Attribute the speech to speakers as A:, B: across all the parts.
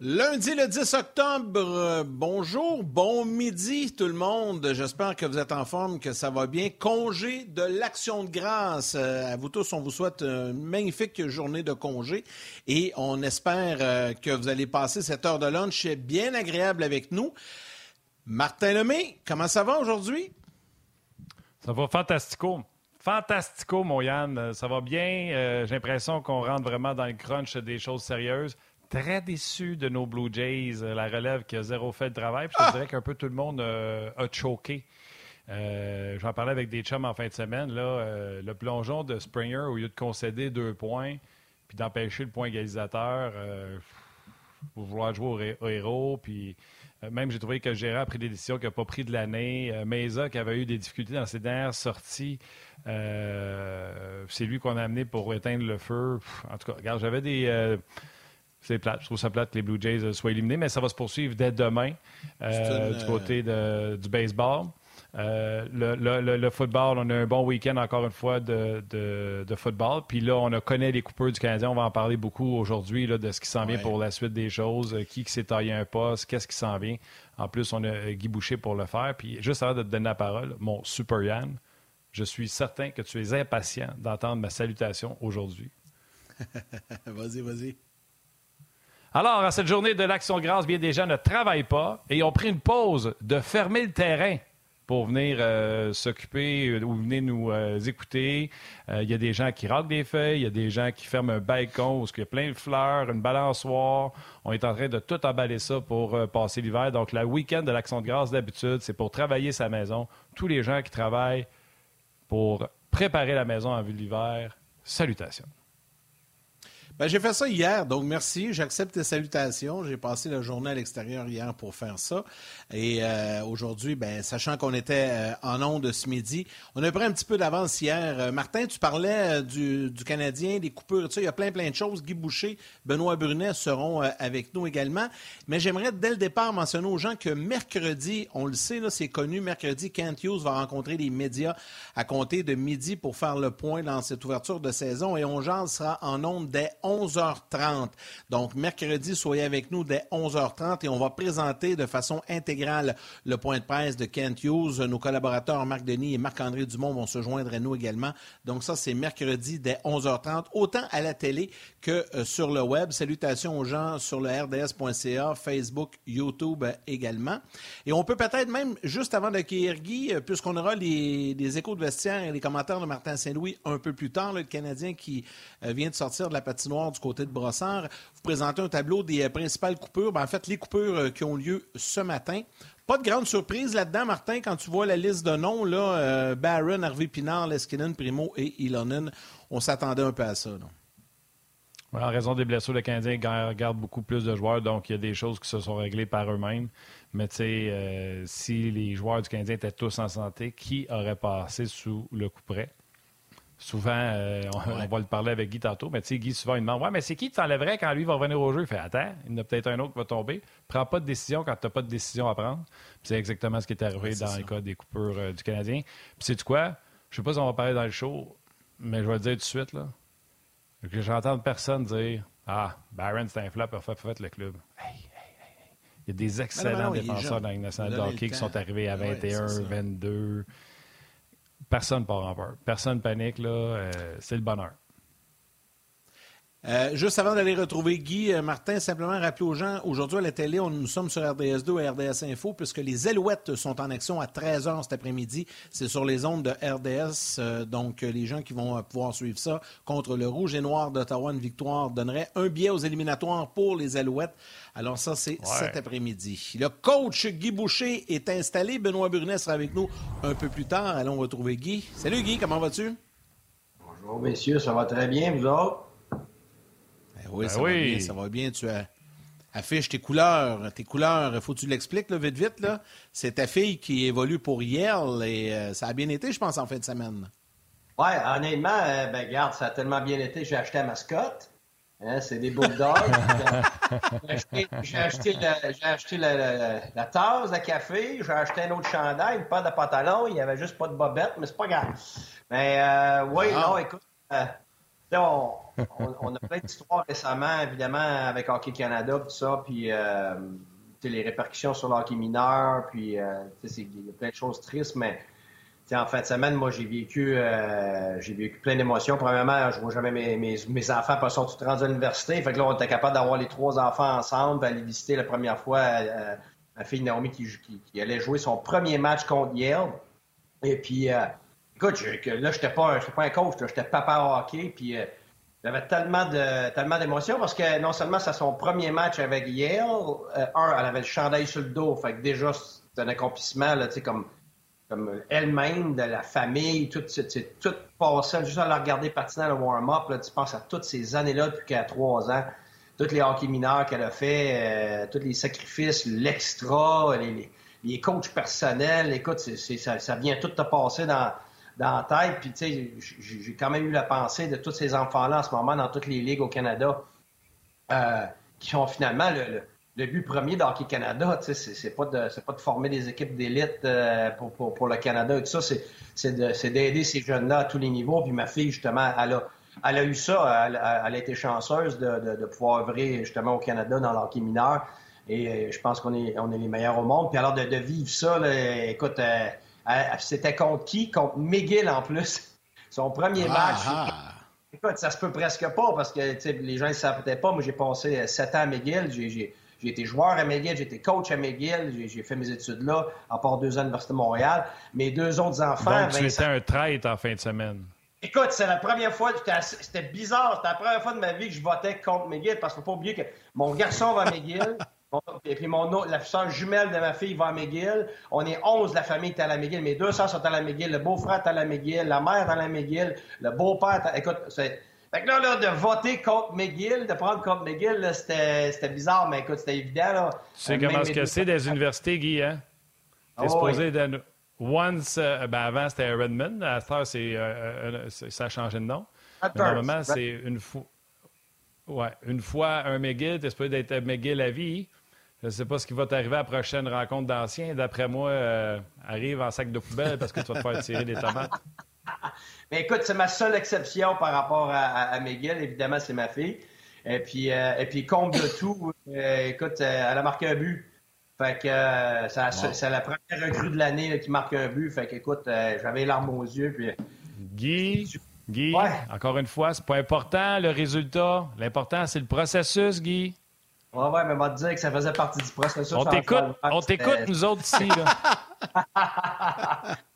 A: Lundi le 10 octobre, euh, bonjour, bon midi tout le monde. J'espère que vous êtes en forme, que ça va bien. Congé de l'Action de grâce. Euh, à vous tous, on vous souhaite une magnifique journée de congé et on espère euh, que vous allez passer cette heure de lunch bien agréable avec nous. Martin Lemay, comment ça va aujourd'hui?
B: Ça va fantastico. Fantastico, mon Yann. Ça va bien. J'ai l'impression qu'on rentre vraiment dans le crunch des choses sérieuses très déçu de nos Blue Jays, euh, la relève qui a zéro fait de travail. Puis je te ah! dirais qu'un peu tout le monde euh, a choqué. Euh, J'en parlais avec des chums en fin de semaine. Là, euh, le plongeon de Springer, au lieu de concéder deux points puis d'empêcher le point égalisateur, pour vouloir jouer au, héros. Puis même, j'ai trouvé que le gérant a pris des décisions qu'il n'a pas pris de l'année. Mesa, qui avait eu des difficultés dans ses dernières sorties, c'est lui qu'on a amené pour éteindre le feu. En tout cas, regarde, j'avais des c'est plate. Je trouve ça plate que les Blue Jays euh, soient éliminés, mais ça va se poursuivre dès demain euh, du côté du baseball. Euh, le, football, on a un bon week-end encore une fois de, football. Puis là, on a connaît les coupeurs du Canadien. On va en parler beaucoup aujourd'hui de ce qui s'en vient pour la suite des choses. Qui, s'est taillé un poste, qu'est-ce qui s'en vient. En plus, on a Guy Boucher pour le faire. Puis juste avant de te donner la parole, mon Super Yann, je suis certain que tu es impatient d'entendre ma salutation aujourd'hui.
A: vas-y, vas-y.
B: Alors, à cette journée de l'Action de grâce, bien des gens ne travaillent pas et ont pris une pause de fermer le terrain pour venir euh, s'occuper euh, ou venir nous euh, écouter. Il y a des gens qui raquent des feuilles, il y a des gens qui ferment un balcon où il y a plein de fleurs, une balançoire. On est en train de tout emballer ça pour passer l'hiver. Donc, le week-end de l'Action de grâce, d'habitude, c'est pour travailler sa maison. Tous les gens qui travaillent pour préparer la maison en vue de l'hiver, salutations.
A: Ben, j'ai fait ça hier, donc merci. J'accepte tes salutations. J'ai passé la journée à l'extérieur hier pour faire ça. Et euh, aujourd'hui, ben, sachant qu'on était euh, en onde ce midi, on a pris un petit peu d'avance hier. Euh, Martin, tu parlais du, Canadien, des coupures, il y a plein, plein de choses. Guy Boucher, Benoît Brunet seront avec nous également. Mais j'aimerais dès le départ mentionner aux gens que mercredi, on le sait, c'est connu, mercredi, Kent Hughes va rencontrer les médias à compter de midi pour faire le point dans cette ouverture de saison. Et on sera en onde dès 11h30. Donc, mercredi, soyez avec nous dès 11h30 et on va présenter de façon intégrale le point de presse de Kent Hughes. Nos collaborateurs Marc Denis et Marc-André Dumont vont se joindre à nous également. Donc, ça, c'est mercredi dès 11h30, autant à la télé que euh, sur le web. Salutations aux gens sur le rds.ca, Facebook, YouTube euh, également. Et on peut peut-être même, juste avant d'accueillir Guy, euh, puisqu'on aura les, échos de vestiaire et les commentaires de Martin Saint-Louis un peu plus tard, le Canadien qui vient de sortir de la patinoire du côté de Brossard. Vous présentez un tableau des euh, principales coupures. Ben, en fait, les coupures euh, qui ont lieu ce matin. Pas de grande surprise là-dedans, Martin, quand tu vois la liste de noms, là, euh, Barron, Harvey Pinard, Leskinen, Primo et Ilonen, on s'attendait un peu à ça.
B: en raison des blessures, le Canadien garde beaucoup plus de joueurs, donc il y a des choses qui se sont réglées par eux-mêmes. Mais tu sais, si les joueurs du Canadien étaient tous en santé, qui aurait passé sous le coup près? Souvent, euh, on, va le parler avec Guy tantôt, mais tu sais, Guy, souvent, il demande Ouais, mais c'est qui tu t'enlèverais quand lui va revenir au jeu Il fait Attends, il y en a peut-être un autre qui va tomber. Prends pas de décision quand tu n'as pas de décision à prendre. c'est exactement ce qui est arrivé dans le cas des coupures euh, du Canadien. Puis, c'est quoi? Je sais pas si on va parler dans le show, mais je vais le dire tout de suite. là. Que j'entends personne dire Ah, Barron, c'est un flop, a fait le club. Il y a des excellents défenseurs dans la nationale de hockey qui sont arrivés à 21, 22 personne part en peur. Personne panique, là. Euh, c'est le bonheur.
A: Euh, juste avant d'aller retrouver Guy, euh, Martin, simplement rappeler aux gens, aujourd'hui à la télé, on, nous sommes sur RDS2 et RDS Info, puisque les Alouettes sont en action à 13h cet après-midi. C'est sur les ondes de RDS, donc les gens qui vont pouvoir suivre ça contre le Rouge et Noir d'Ottawa, une victoire donnerait un billet aux éliminatoires pour les Alouettes. Alors ça, c'est cet après-midi. Le coach Guy Boucher est installé. Benoît Brunet sera avec nous un peu plus tard. Allons retrouver Guy. Salut Guy, comment vas-tu?
C: Bonjour messieurs, ça va très bien, vous autres?
A: Ben oui, ben ça va bien, ça va bien. Tu affiches tes couleurs. Tes couleurs, faut que tu l'expliques vite, vite. Là. C'est ta fille qui évolue pour Yale et euh, ça a bien été, je pense, en fin de semaine.
C: Oui, honnêtement, euh, ben, regarde, ça a tellement bien été, j'ai acheté la mascotte. Hein, c'est des bulldogs. j'ai acheté, la, tasse de café, j'ai acheté un autre chandail, une paire de pantalons. Il n'y avait juste pas de bobette, mais c'est pas grave. Mais euh, oui, non, écoute, euh, on, on, a plein d'histoires récemment, évidemment, avec Hockey Canada, tout ça, puis euh, les répercussions sur l'hockey mineur, puis euh, il y a plein de choses tristes, mais en fin de semaine, moi, j'ai vécu, euh, j'ai vécu plein d'émotions. Premièrement, je vois jamais mes, mes, enfants parce sont tous rendus à l'université. Fait que là, on était capable d'avoir les trois enfants ensemble, aller visiter la première fois euh, ma fille Naomi qui, qui, allait jouer son premier match contre Yale. Et puis, euh, écoute, je, là, j'étais pas, pas un coach, j'étais papa hockey. Puis, j'avais tellement de tellement d'émotions parce que non seulement c'est son premier match avec Yale, un, elle avait le chandail sur le dos. Fait que déjà, c'est un accomplissement, là, tu sais, comme comme elle-même, de la famille, tout, tout passé, juste à la regarder patiner le warm-up, tu penses à toutes ces années-là depuis qu'elle a trois ans, tous les hockey mineurs qu'elle a fait, euh, tous les sacrifices, l'extra, les, les, coachs personnels, écoute, ça, ça, vient tout te passer dans, dans la tête, puis tu sais, j'ai quand même eu la pensée de tous ces enfants-là en ce moment dans toutes les ligues au Canada, euh, qui ont finalement le but premier d'Hockey Canada, c'est pas de pas de former des équipes d'élite euh, pour, pour, le Canada et tout ça, c'est d'aider ces jeunes-là à tous les niveaux. Puis ma fille, justement, elle a, elle a eu ça, elle, a été chanceuse de, de, pouvoir œuvrer justement au Canada dans l'hockey mineur. Et euh, je pense qu'on est, on est les meilleurs au monde. Puis alors de, vivre ça, écoute, euh, c'était contre qui? Contre McGill en plus. Son premier ah, match. Ah. Écoute, ça se peut presque pas parce que les gens ne savent peut-être pas. Moi, j'ai passé sept ans à McGill. J'ai j'ai été joueur à McGill, j'ai été coach à McGill, j'ai fait mes études là, à part deux ans à l'Université de Montréal. Mes deux autres enfants.
B: Donc, tu étais un traître en fin de semaine.
C: Écoute, c'est la première fois, c'était bizarre, c'était la première fois de ma vie que je votais contre McGill, parce qu'il ne faut pas oublier que mon garçon va à McGill, et puis mon autre, la soeur jumelle de ma fille va à McGill. On est 11, la famille est à la McGill. Mes deux soeurs sont à la McGill. Le beau-frère est à la McGill. La mère est à la McGill. Le beau-père est à... Écoute, c'est fait que là, là, de voter contre McGill, de prendre contre McGill, c'était bizarre, mais écoute, c'était évident. Là.
B: Tu sais comment ce que c'est des universités, Guy, hein? T'es oh, supposé oui. Once, euh, ben avant, c'était Redmond. À cette heure, c'est, euh, euh, ça a changé de nom. Normalement, c'est une fois... Ouais, une fois un McGill, t'es supposé d'être McGill à vie. Je ne sais pas ce qui va t'arriver à la prochaine rencontre d'anciens. D'après moi, arrive en sac de poubelle parce que tu vas te faire tirer des tomates.
C: Mais écoute, c'est ma seule exception par rapport à, Miguel. Évidemment, c'est ma fille. Et puis, euh, et puis comble de tout, euh, écoute, euh, elle a marqué un but. Fait que c'est la première recrue de l'année qui marque un but. Fait que, écoute, j'avais l'arme aux yeux. Puis...
B: Guy, Guy, encore une fois, c'est pas important le résultat. L'important, c'est le processus, Guy.
C: Ouais, ouais, mais on va te dire que ça faisait partie du processus.
B: On t'écoute, on t'écoute, nous autres ici.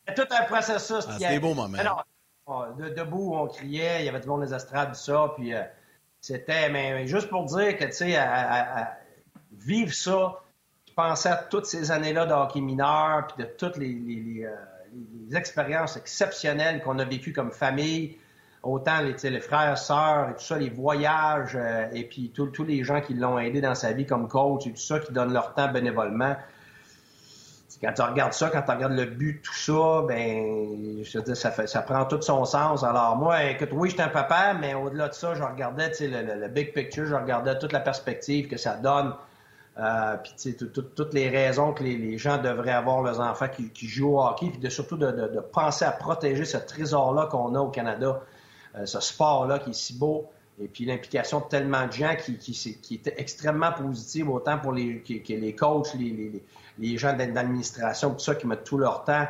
C: c'est tout un processus.
A: Ah, c'est des beaux moments.
C: Ah, debout, on criait, il y avait du monde des estrades, tout ça, puis euh, c'était, mais, juste pour dire que, tu sais, à, vivre ça, je pensais à toutes ces années-là de hockey mineur, puis de toutes les, euh, expériences exceptionnelles qu'on a vécues comme famille, autant les, les frères, sœurs et tout ça, les voyages, euh, et puis tous les gens qui l'ont aidé dans sa vie comme coach et tout ça, qui donnent leur temps bénévolement quand tu regardes ça, quand tu regardes le but, tout ça, ben, je veux dire, ça, prend tout son sens. Alors, moi, écoute, oui, j'étais un papa, mais au-delà de ça, je regardais, sais, le, big picture, je regardais toute la perspective que ça donne. Euh, puis, toutes les raisons que les, gens devraient avoir, leurs enfants qui, jouent au hockey, puis surtout de, penser à protéger ce trésor-là qu'on a au Canada, ce sport-là qui est si beau et puis l'implication de tellement de gens qui, qui, qui extrêmement positive, autant pour les, les coachs, les, les gens d'administration, tout ça, qui mettent tout leur temps.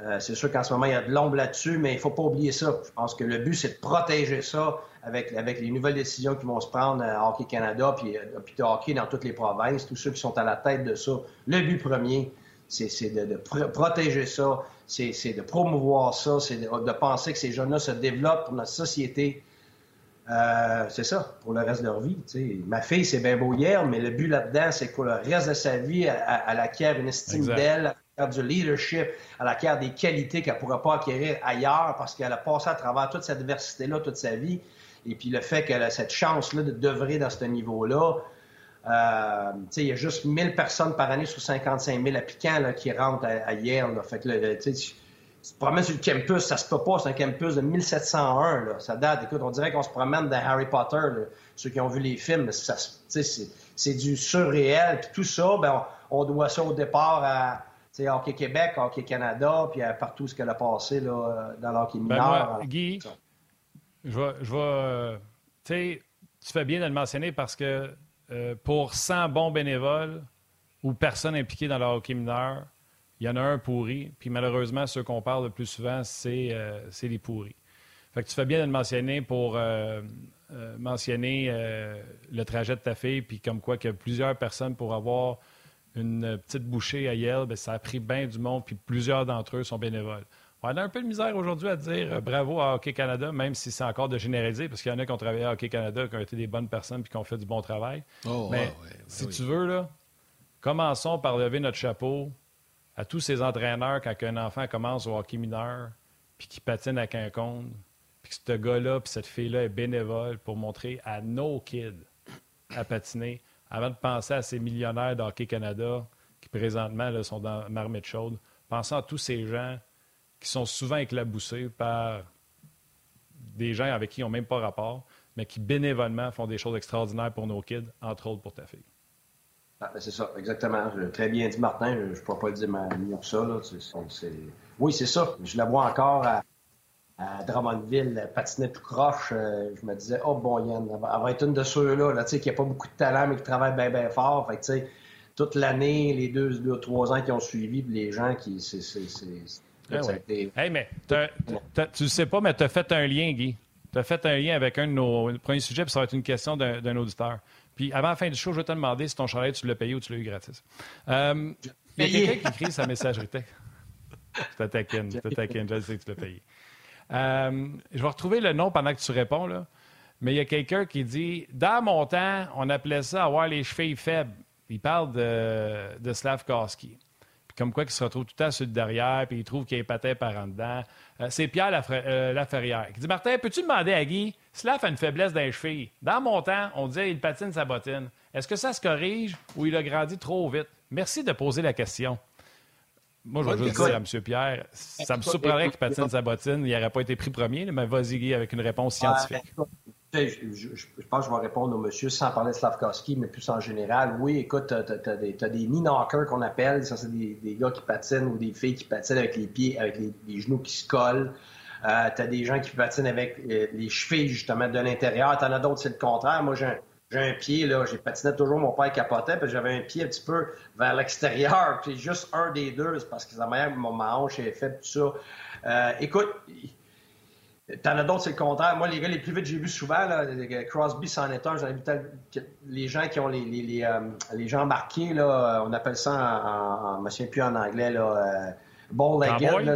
C: Euh, c'est sûr qu'en ce moment, il y a de l'ombre là-dessus, mais il ne faut pas oublier ça. Je pense que le but, c'est de protéger ça avec, avec les nouvelles décisions qui vont se prendre à Hockey Canada, puis, euh, puis de hockey dans toutes les provinces, tous ceux qui sont à la tête de ça. Le but premier, c'est de, protéger ça, c'est de promouvoir ça, c'est de, penser que ces jeunes-là se développent pour notre société. Euh, c'est ça, pour le reste de leur vie. Ma fille, c'est bien beau hier, mais le but là-dedans, c'est que pour le reste de sa vie, elle, acquiert une estime d'elle, elle acquiert du leadership, elle acquiert des qualités qu'elle ne pourra pas acquérir ailleurs parce qu'elle a passé à travers toute cette diversité-là toute sa vie. Et puis le fait qu'elle a cette chance-là de devrer dans ce niveau-là, euh, il y a juste 1000 personnes par année sur 55 000 applicants qui rentrent à, Yale. Fait que, se promènes sur le campus, ça se peut pas, c'est un campus de 1701. Là. Ça date, écoute, on dirait qu'on se promène dans Harry Potter, ceux qui ont vu les films, c'est, du surréel. Puis tout ça, ben, on, doit ça au départ à Hockey Québec, Hockey Canada, puis à partout ce qu'elle a passé là, dans l'hockey ben, mineur.
B: Guy, Je vais. Tu sais, tu fais bien de le mentionner parce que pour 100 bons bénévoles ou personnes impliquées dans le hockey mineur, il y en a un pourri. Puis malheureusement, ceux qu'on parle le plus souvent, c'est les pourris. Fait que tu fais bien de le mentionner pour mentionner le trajet de ta fille, puis comme quoi que plusieurs personnes pour avoir une petite bouchée à Yale, bien, ça a pris bien du monde, puis plusieurs d'entre eux sont bénévoles. On a un peu de misère aujourd'hui à dire euh, bravo à Hockey Canada, même si c'est encore de généraliser, parce qu'il y en a qui ont travaillé à Hockey Canada, qui ont été des bonnes personnes puis qui ont fait du bon travail. Oh, Mais si tu veux, là, commençons par lever notre chapeau à tous ces entraîneurs quand un enfant commence au hockey mineur, puis qui patine à Quincombe, puis que ce gars-là, puis cette fille-là est bénévole pour montrer à nos kids à patiner avant de penser à ces millionnaires d'Hockey Canada qui présentement là, sont dans marmite chaude, pensons à tous ces gens qui sont souvent éclaboussés par des gens avec qui ils n'ont même pas rapport, mais qui bénévolement font des choses extraordinaires pour nos kids, entre autres pour ta fille.
C: Ah, ben, c'est ça, exactement. Très bien dit, Martin. Je ne pourrais pas le dire mieux que ça. Oui, c'est ça. Je la vois encore à, à Drummondville, patinait tout croche, euh, je me disais, oh bon, Yann, elle va être une de ceux-là, là, qui n'a pas beaucoup de talent, mais qui travaille bien, bien fort. Fait toute l'année, les deux, deux, trois ans qui ont suivi, les gens qui.
B: Ah hey, mais tu ne sais pas, mais tu as fait un lien, Guy. Tu as fait un lien avec un de nos premiers sujets, puis ça va être une question d'un, auditeur. Puis avant la fin du show, je vais te demander si ton chalet, tu l'as payé ou tu l'as eu gratis. Euh, il y a quelqu'un qui écrit sa messagerie texte. Je te taquine, je te taquine, je sais que tu l'as payé. Euh, je vais retrouver le nom pendant que tu réponds, là. mais il y a quelqu'un qui dit Dans mon temps, on appelait ça avoir les chevilles faibles. Il parle de, de Slavkowski. Comme quoi, il se retrouve tout le temps sur le derrière, puis il trouve qu'il est patin par en dedans. Euh, c'est Pierre euh, Laferrière qui dit Martin, peux-tu demander à Guy Slav a une faiblesse d'un cheville. Dans mon temps, on disait il patine sa bottine. Est-ce que ça se corrige ou il a grandi trop vite? Merci de poser la question. Moi, je vais juste dire à M. Pierre, ça me surprendrait qu'il patine sa bottine. Il n'aurait pas été pris premier, mais vas-y, Guy, avec une réponse scientifique.
C: Je, pense que je vais répondre au monsieur sans parler de Slavkowski, mais plus en général. Oui, écoute, tu as, des, des knee-knockers qu'on appelle. Ça, c'est des, gars qui patinent ou des filles qui patinent avec les pieds, avec les, genoux qui se collent. Euh, tu as des gens qui patinent avec euh, les chevilles, justement, de l'intérieur. Tu en as d'autres, c'est le contraire. Moi, j'ai un pied, là, j'ai patiné toujours, mon père capotait, puis j'avais un pied un petit peu vers l'extérieur, puis juste un des deux, parce que sa mère, mon hanche est faite, tout ça. Euh, écoute, T'en as d'autres, c'est le contraire. Moi, les gars les plus vite, j'ai vu souvent, là, Crosby c'en est un. Les gens qui ont les, les, les, euh, les gens marqués, là, on appelle ça en, en, je me souviens plus en anglais, là, euh, ball legged.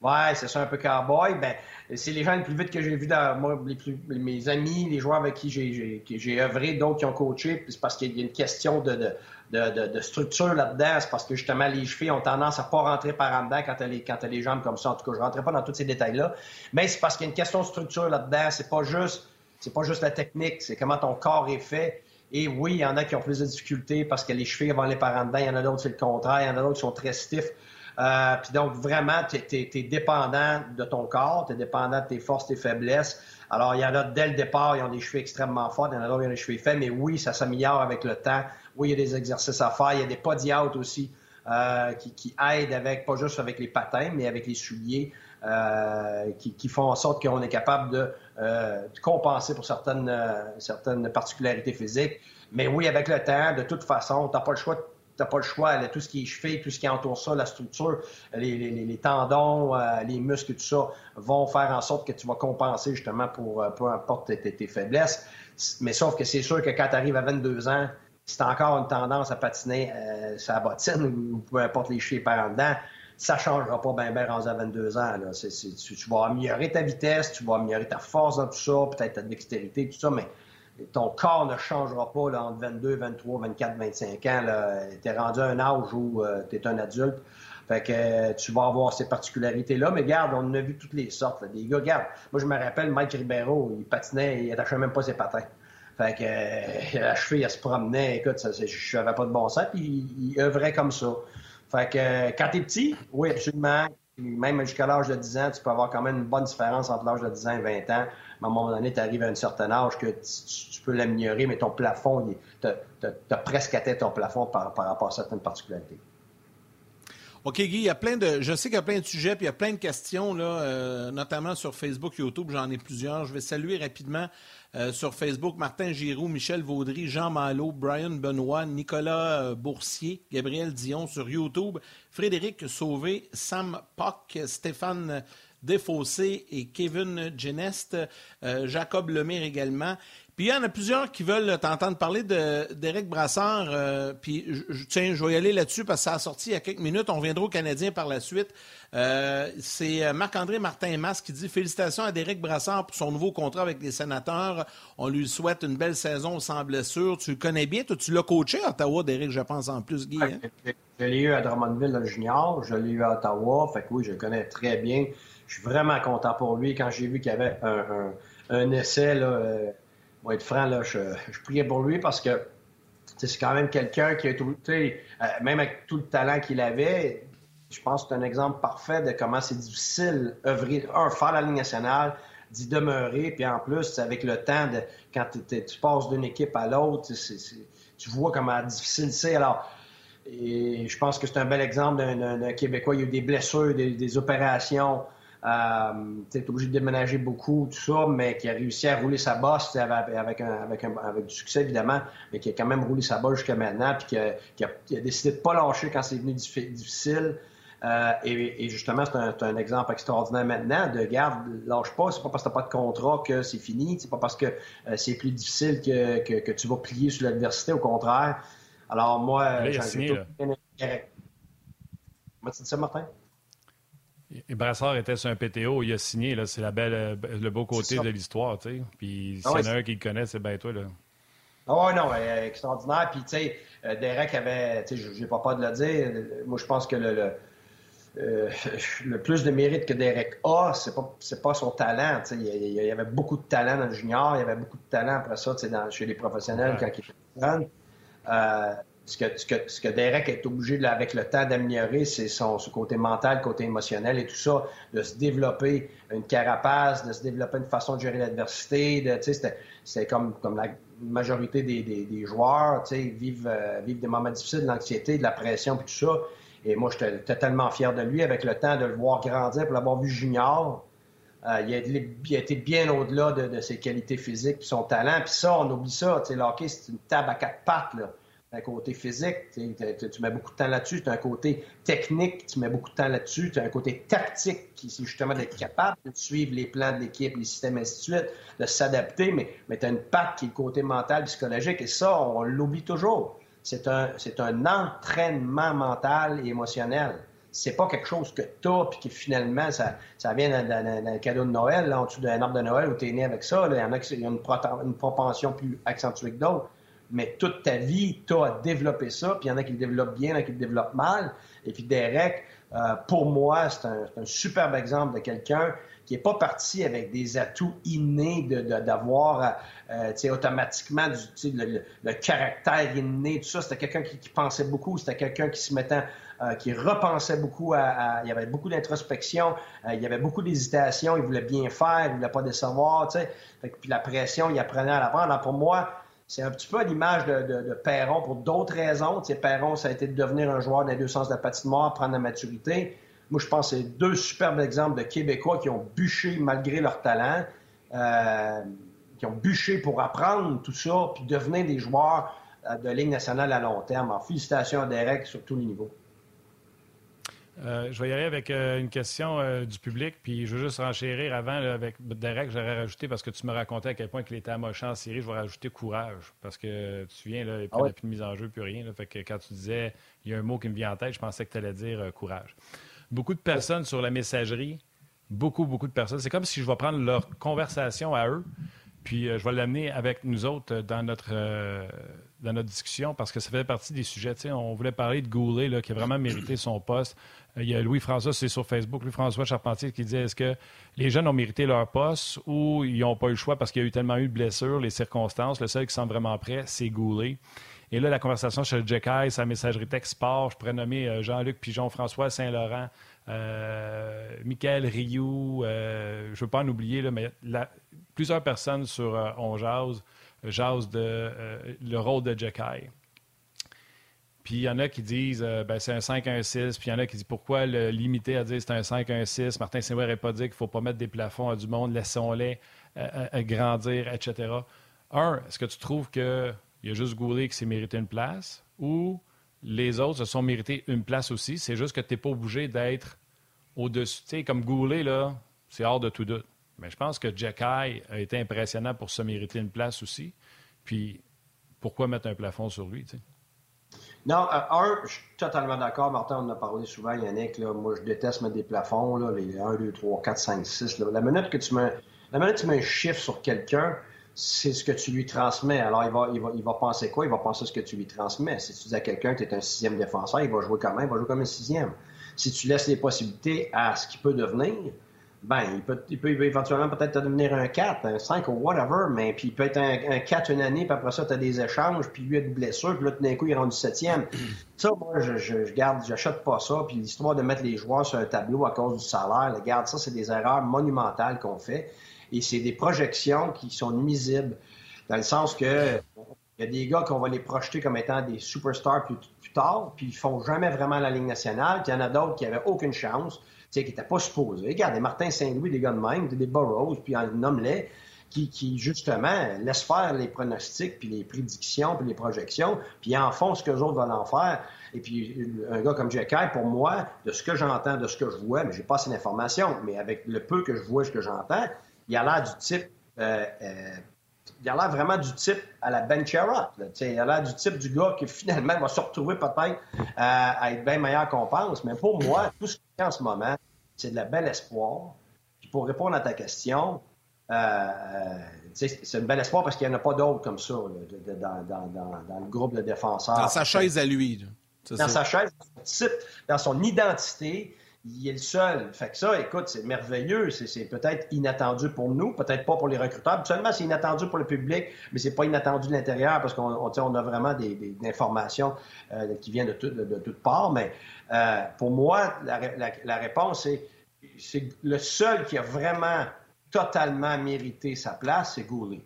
C: Ouais, c'est ça, un peu cowboy. Ben, c'est les gens les plus vite que j'ai vu dans moi, les plus, mes amis, les joueurs avec qui j'ai œuvré, d'autres qui ont coaché, c'est parce qu'il y a une question de, de, de, structure là-dedans. C'est parce que justement, les chevilles ont tendance à pas rentrer par en dedans quand tu as, quand les jambes comme ça. En tout cas, je ne rentrerai pas dans tous ces détails-là. Mais c'est parce qu'il y a une question de structure là-dedans. C'est pas juste c'est pas juste la technique, c'est comment ton corps est fait. Et oui, il y en a qui ont plus de difficultés parce que les chevilles vont aller par en dedans. Il y en a d'autres, c'est le contraire. Il y en a d'autres qui sont très stiffs. Euh, puis donc, vraiment, tu es, dépendant de ton corps, tu es dépendant de tes forces, tes faiblesses. Alors, il y en a dès le départ, ils ont des cheveux extrêmement forts, il y en a d'autres qui ont des cheveux faits, mais oui, ça s'améliore avec le temps. Oui, il y a des exercices à faire. Il y a des body aussi euh, qui, qui, aident avec, pas juste avec les patins, mais avec les souliers, euh, qui, qui, font en sorte qu'on est capable de, euh, compenser pour certaines, euh, certaines particularités physiques. Mais oui, avec le temps, de toute façon, tu n'as pas le choix de n'as pas le choix. tout ce qui est cheville, tout ce qui entoure ça, la structure, les, tendons, euh, les muscles, tout ça, vont faire en sorte que tu vas compenser justement pour euh, peu importe tes, faiblesses. Mais sauf que c'est sûr que quand tu arrives à 22 ans, si tu encore une tendance à patiner euh, sur bottine ou peu importe les chevilles par en dedans, ça ne changera pas bien bien rendu à 22 ans. tu, tu, vas améliorer ta vitesse, tu vas améliorer ta force dans tout ça, peut-être ta dextérité, tout ça, mais ton corps ne changera pas là, entre 22, 23, 24, 25 ans. Tu es rendu à un âge où euh, tu es un adulte. Fait que euh, tu vas avoir ces particularités-là. Mais regarde, on a vu toutes les sortes. Des gars, regarde, moi je me rappelle Mike Ribeiro, il patinait, il attachait même pas ses patins. Fait que euh, la cheville, elle se promenait, écoute, je n'avais pas de bon sens, puis il, il œuvrait comme ça. Fait que quand t'es petit, oui, absolument. Même jusqu'à l'âge de 10 ans, tu peux avoir quand même une bonne différence entre l'âge de 10 ans et 20 ans à un moment donné, tu arrives à un certain âge que tu, peux l'améliorer, mais ton plafond, tu as, presque atteint ton plafond par, rapport à certaines particularités.
A: OK, Guy, il y a plein de. Je sais qu'il y a plein de sujets, puis il y a plein de questions, là, euh, notamment sur Facebook, YouTube. J'en ai plusieurs. Je vais saluer rapidement euh, sur Facebook Martin Giroux, Michel Vaudry, Jean Malo, Brian Benoît, Nicolas euh, Boursier, Gabriel Dion sur YouTube, Frédéric Sauvé, Sam Pock, Stéphane Desfossés et Kevin Genest, Jacob Lemire également. Puis il y en a plusieurs qui veulent t'entendre parler d'Éric Brassard. Euh, puis je, tiens, je vais y aller là-dessus parce que ça a sorti il y a quelques minutes. On reviendra au Canadien par la suite. Euh, c'est euh, Marc-André Martin-Mas qui dit Félicitations à Derek Brassard pour son nouveau contrat avec les sénateurs. On lui souhaite une belle saison sans blessure. Tu le connais bien. Toi, tu l'as coaché à Ottawa, Derek, je pense, en plus, Guy. Hein?
C: Je l'ai eu à Drummondville, le junior. Je l'ai eu à Ottawa. Fait que oui, je le connais très bien. Je suis vraiment content pour lui. Quand j'ai vu qu'il y avait un, essai, là, vais être franc, là, je, priais pour lui parce que c'est quand même quelqu'un qui a tout, euh, même avec tout le talent qu'il avait, je pense que c'est un exemple parfait de comment c'est difficile œuvrer, un, faire la Ligue nationale, d'y demeurer, puis en plus, avec le temps, quand tu passes d'une équipe à l'autre, tu vois comment difficile c'est. Alors, je pense que c'est un bel exemple d'un Québécois. Il y a eu des blessures, des opérations. Euh, tu es obligé de déménager beaucoup, tout ça, mais qui a réussi à rouler sa bosse avec, avec, avec, avec, du succès, évidemment, mais qui a quand même roulé sa bosse jusqu'à maintenant, puis qui a, a, décidé de ne pas lâcher quand c'est venu difficile. Euh, et, justement, c'est un, un, exemple extraordinaire maintenant de garde, lâche pas, c'est pas parce que tu n'as pas de contrat que c'est fini, c'est pas parce que euh, c'est plus difficile que, que, que, tu vas plier sur l'adversité, au contraire. Alors moi,
B: j'ai tout...
C: Moi, tu dis ça, Martin?
B: Et Brassard était sur un PTO, il a signé, là, c'est la belle, euh, le beau côté de l'histoire, tu sais. Puis ah s'il y en a un qui le connaît, c'est bien toi, là.
C: Ah ouais, non, extraordinaire. Puis, tu sais, euh, Derek avait, tu sais, j'ai pas peur de le dire, moi, je pense que le, le, euh, le plus de mérite que Derek a, c'est pas, pas son talent. Tu sais, il, y avait beaucoup de talent dans le junior, il y avait beaucoup de talent après ça, tu sais, chez les professionnels quand il était jeune. Ce que, ce, que, Derek est obligé, avec le temps, d'améliorer, c'est son, côté mental, côté émotionnel et tout ça, de se développer une carapace, de se développer une façon de gérer l'adversité. C'est comme, comme la majorité des, des, joueurs, vivent, euh, vivent des moments difficiles, de l'anxiété, de la pression et tout ça. Et moi, j'étais totalement fier de lui avec le temps de le voir grandir, pour l'avoir vu junior. Euh, il, a, été bien au-delà de, ses qualités physiques et son talent. Puis ça, on oublie ça. Le hockey, c'est une table à quatre pattes. Un côté physique, tu mets beaucoup de temps là-dessus. Tu un côté technique, tu mets beaucoup de temps là-dessus. Tu un côté tactique, qui c'est justement d'être capable de suivre les plans de l'équipe, les systèmes, ainsi de suite, de s'adapter. Mais, mais tu as une patte qui est le côté mental, psychologique. Et ça, on l'oublie toujours. C'est un, entraînement mental et émotionnel. C'est pas quelque chose que tu as, puis que finalement, ça, ça vient d'un cadeau de Noël, là, en dessous d'un arbre de Noël où tu es né avec ça. Il y en a qui ont une, une propension plus accentuée que d'autres mais toute ta vie, tu as développé ça, puis il y en a qui le développent bien, il y en a qui le développent mal. Et puis Derek, euh, pour moi, c'est un, un, superbe exemple de quelqu'un qui n'est pas parti avec des atouts innés d'avoir euh, automatiquement du, le, le, caractère inné, tout ça. C'était quelqu'un qui, pensait beaucoup, c'était quelqu'un qui se mettait, euh, qui repensait beaucoup à, Il y avait beaucoup d'introspection, euh, il y avait beaucoup d'hésitation, il voulait bien faire, il voulait pas décevoir, tu sais. Puis la pression, il apprenait à l'apprendre. Alors pour moi, c'est un petit peu à l'image de, Perron pour d'autres raisons. Tu Perron, ça a été de devenir un joueur les deux sens de la patinoire, prendre la maturité. Moi, je pense que c'est deux superbes exemples de Québécois qui ont bûché malgré leur talent, euh, qui ont bûché pour apprendre tout ça, puis devenir des joueurs euh, de Ligue nationale à long terme. Alors, félicitations à Derek sur tous les niveaux.
B: Euh, je vais y aller avec euh, une question euh, du public, puis je veux juste renchérir avant avec Derek, j'aurais rajouté parce que tu me racontais à quel point il était amochant en série, je vais rajouter courage parce que tu viens là, puis ah plus de mise en jeu, plus rien. fait que quand tu disais il y a un mot qui me vient en tête, je pensais que tu allais dire courage. Beaucoup de personnes sur la messagerie, beaucoup, beaucoup de personnes, c'est comme si je vais prendre leur conversation à eux, puis je vais l'amener avec nous autres dans notre dans notre discussion parce que ça fait partie des sujets. on voulait parler de Goulet là, qui a vraiment mérité son poste. Il y a Louis-François, c'est sur Facebook, Louis-François Charpentier qui disait est-ce que les jeunes ont mérité leur poste ou ils n'ont pas eu le choix parce qu'il y a eu tellement eu de blessures, les circonstances. Le seul qui semble vraiment prêt, c'est Goulet. Et là, la conversation le Jekai, sa messagerie texte sport, je pourrais euh, Jean-Luc Pigeon, François Saint-Laurent, euh, Michael Rioux, euh, je ne veux pas en oublier, mais plusieurs personnes sur euh, On Jazz, Jazz de le rôle de Jekai Puis il y en a qui disent euh, ben, c'est un 5-1-6. Puis il y en a qui disent pourquoi le limiter à dire c'est un 5-1-6. Martin saint n'aurait pas dit qu'il ne faut pas mettre des plafonds à du monde, laissons-les euh, euh, grandir, etc. Un, est-ce que tu trouves qu'il y a juste Goulet qui s'est mérité une place? Ou les autres se sont mérités une place aussi? C'est juste que tu n'es pas obligé d'être au-dessus. Tu sais, comme Goulet, là, c'est hors de tout doute. Mais je pense que Jack a été impressionnant pour se mériter une place aussi. Puis pourquoi mettre un plafond sur lui?
C: Non, euh, un, je suis totalement d'accord. Martin, on en a parlé souvent, Yannick. Moi, je déteste mettre des plafonds, là, les 1, 2, 3, 4, 5, 6. La minute que tu mets, la minute tu un chiffre sur quelqu'un, c'est ce que tu lui transmets. Alors, il va, il, va, il va penser quoi? Il va penser ce que tu lui transmets. Si tu dis à quelqu'un que tu es un sixième défenseur, il va jouer comme un, il va jouer comme un sixième. Si tu laisses les possibilités à ce qu'il peut devenir, ben, il peut, il peut éventuellement peut-être devenir un 4, un 5 ou whatever, mais puis il peut être un, 4 une année, puis après ça, tu as des échanges, puis lui a une blessure, puis là, tout d'un coup, il est rendu septième. ça, moi, je, je, garde, j'achète pas ça, puis l'histoire de mettre les joueurs sur un tableau à cause du salaire, regarde, ça, c'est des erreurs monumentales qu'on fait, et c'est des projections qui sont nuisibles, dans le sens que il y a des gars qu'on va les projeter comme étant des superstars plus, plus tard, puis ils font jamais vraiment la Ligue nationale, puis il y en a d'autres qui avaient aucune chance, qui n'étaient pas supposés. Regardez, Martin Saint-Louis, des gars de même, des Burroughs, puis un nomme-les, qui, qui, justement, laissent faire les pronostics, puis les prédictions, puis les projections, puis en font ce que les autres veulent en faire. Et puis, un gars comme Jack pour moi, de ce que j'entends, de ce que je vois, mais j'ai pas assez d'informations, mais avec le peu que je vois, ce que j'entends, il a l'air du type... Euh, euh, il a l'air vraiment du type à la Ben Sherrod. Il a l'air du type du gars qui finalement va se retrouver peut-être euh, à être bien meilleur qu'on pense. Mais pour moi, tout ce qu'il y a en ce moment, c'est de la belle espoir. Puis pour répondre à ta question, euh, euh, c'est une belle espoir parce qu'il n'y en a pas d'autres comme ça dans, le groupe de défenseurs.
A: Dans sa chaise à lui.
C: Dans sa chaise, dans son identité, il est le seul. Fait que ça, écoute, c'est merveilleux. C'est peut-être inattendu pour nous, peut-être pas pour les recruteurs. Habituellement, c'est inattendu pour le public, mais c'est pas inattendu de l'intérieur parce qu'on on, a vraiment des, informations euh, qui viennent de, de, toutes parts. Mais euh, pour moi, la, réponse, c'est c'est le seul qui a vraiment totalement mérité sa place, c'est Goulet.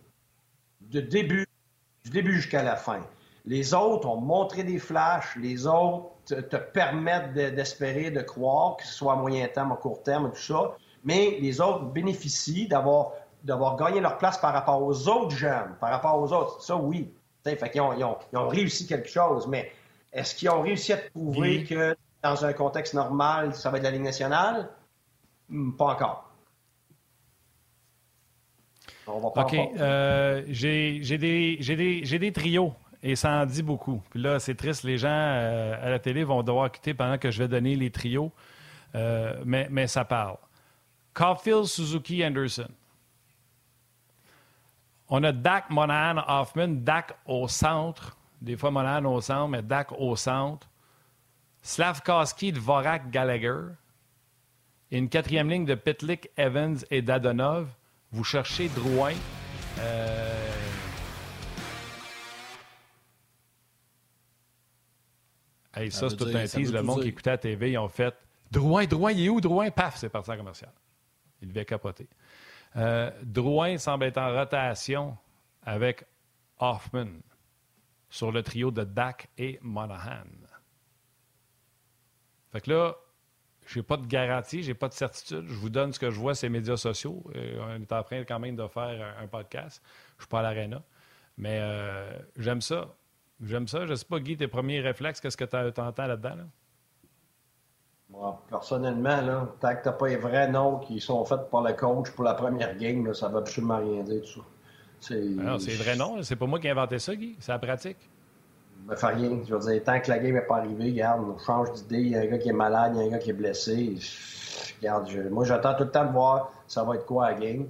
C: De début, du début jusqu'à la fin. Les autres ont montré des flashs, les autres te, permettent d'espérer, de, croire, que ce soit à moyen terme, à court terme, tout ça. Mais les autres bénéficient d'avoir d'avoir gagné leur place par rapport aux autres jeunes, par rapport aux autres. Ça, oui. fait ont, ils, ont, ils, ont, réussi quelque chose, mais est-ce qu'ils ont réussi à prouver que dans un contexte normal, ça va être la Ligue nationale? Hmm, pas encore.
B: OK. Euh, j'ai des, des, des trios et ça en dit beaucoup. Puis là, c'est triste, les gens euh, à la télé vont devoir quitter pendant que je vais donner les trios, euh, mais, ça parle. Caulfield, Suzuki, Anderson. On a Dak, Monahan, Hoffman, Dak au centre. Des fois, Monahan au centre, mais Dak au centre. Slavkowski, Dvorak, Gallagher. Et une quatrième ligne de Pitlick, Evans et Dadonov. Vous cherchez Drouin. Euh, Hey, ça, c'est tout un tease. Le monde qui écoutait la TV, ils ont fait Drouin, Drouin, il est où, Drouin? Paf, c'est parti en commercial. Il devait capoter. Euh, Drouin semble être en rotation avec Hoffman sur le trio de Dak et Monahan. Fait que là, j'ai pas de garantie, j'ai pas de certitude. Je vous donne ce que je vois sur les médias sociaux. Euh, on est en train quand même de faire un, podcast. Je suis pas à l'aréna. Mais euh, j'aime ça. J'aime ça. Je ne sais pas, Guy, tes premiers réflexes, qu'est-ce que tu entends là-dedans?
C: Moi, personnellement, là, tant que tu n'as pas les vrais noms qui sont faits par le coach pour la première game, ça ne veut absolument rien dire, tout ça.
B: C'est ah c'est vrai non. C'est pas moi qui ai inventé ça, Guy. C'est la pratique.
C: Ben, fait rien. Je veux dire, tant que la game n'est pas arrivée, regarde, on change d'idée. Il y a un gars qui est malade, il y a un gars qui est blessé. Regarde, moi, j'attends tout le temps de voir ça va être quoi la game.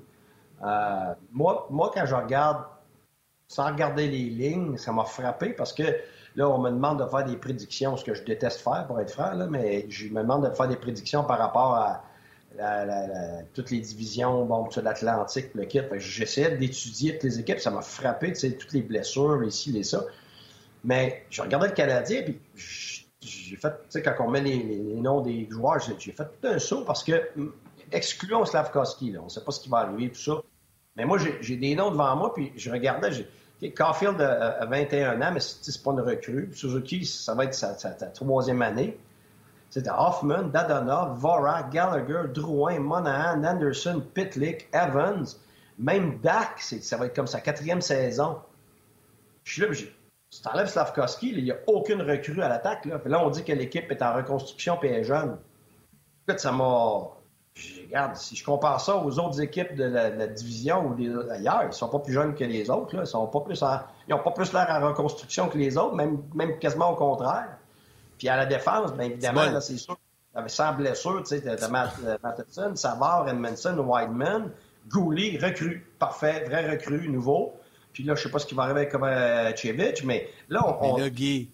C: Euh, moi, moi, quand je regarde sans regarder les lignes, ça m'a frappé parce que là, on me demande de faire des prédictions, ce que je déteste faire, pour être franc, mais je me demande de faire des prédictions par rapport à, toutes les divisions, bon, l'Atlantique, le kit. J'essayais d'étudier toutes les équipes, ça m'a frappé, tu sais, toutes les blessures, ici, les ça. Mais je regardais le Canadien, puis j'ai fait, tu sais, quand on met les, noms des joueurs, j'ai fait tout un saut parce que, excluons Slavkowski, là, on ne sait pas ce qui va arriver, tout ça. Mais moi, j'ai des noms devant moi, puis je regardais, Caulfield a, 21 ans, mais c'est pas une recrue. Suzuki, ça va être sa, troisième année. C'était Hoffman, Dadonov, Vorak, Gallagher, Drouin, Monahan, Anderson, Pitlick, Evans, même Dak, ça va être comme sa quatrième saison. Je suis là, si tu enlèves Slavkovski, il n'y a aucune recrue à l'attaque. Là. là, on dit que l'équipe est en reconstruction et est jeune. Écoute, ça m'a. Regarde, si je compare ça aux autres équipes de la, division ou d'ailleurs, ils sont pas plus jeunes que les autres. Là. Ils sont pas plus ils n'ont pas plus l'air en reconstruction que les autres, même, même quasiment au contraire. Puis à la défense, bien évidemment, c'est sûr, avec sans blessure, tu sais, t'as Matheson, Savard, Edmondson, Wideman, Gouli, recrue, parfait, vrai recrue, nouveau. Puis là, je sais pas ce qui va arriver avec Kovacevic, mais là, on.
A: Mais là, Guy.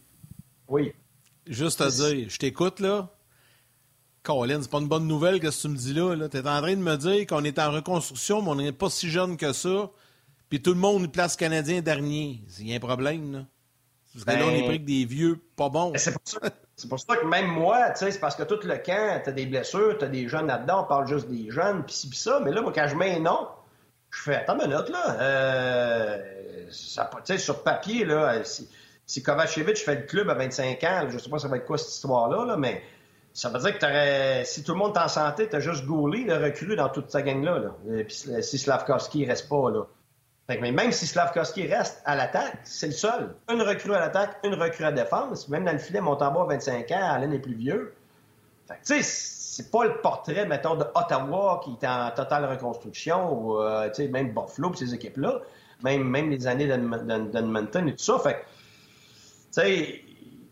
C: Oui.
A: Juste à dire, je t'écoute, là. Colin, c'est pas une bonne nouvelle que tu me dis là. là. Tu es en train de me dire qu'on est en reconstruction, mais on n'est pas si jeune que ça. Puis tout le monde place Canadien dernier. Il y a un problème, là. Parce que là, on est ben- pris que des vieux pas bons.
C: C'est pour, pour, ça que même moi, tu sais, c'est parce que tout le camp, t'as des blessures, t'as des jeunes là-dedans, on parle juste des jeunes, pis ci, pis ça. Mais là, moi, quand je mets un nom, je fais, attends une minute, là. Euh, ça, sur papier, là, si, si Kovacevic fait le club à 25 ans, je sais pas ça va être quoi cette histoire-là, là, mais ça veut dire que si tout le monde est en santé, t'as juste Gouli, le recru dans toute sa gang-là. Là. Puis si Slavkovski reste pas, là. Fait que, mais même si Slavkovski reste à l'attaque, c'est le seul. Une recrue à l'attaque, une recrue à défense. Même dans le filet, Montembois, 25 ans, Allen est plus vieux. Fait que, tu sais, c'est pas le portrait, mettons, de Ottawa qui est en totale reconstruction, ou euh, même Buffalo ces équipes-là, même, même les années d'Edmonton et tout ça. Fait sais,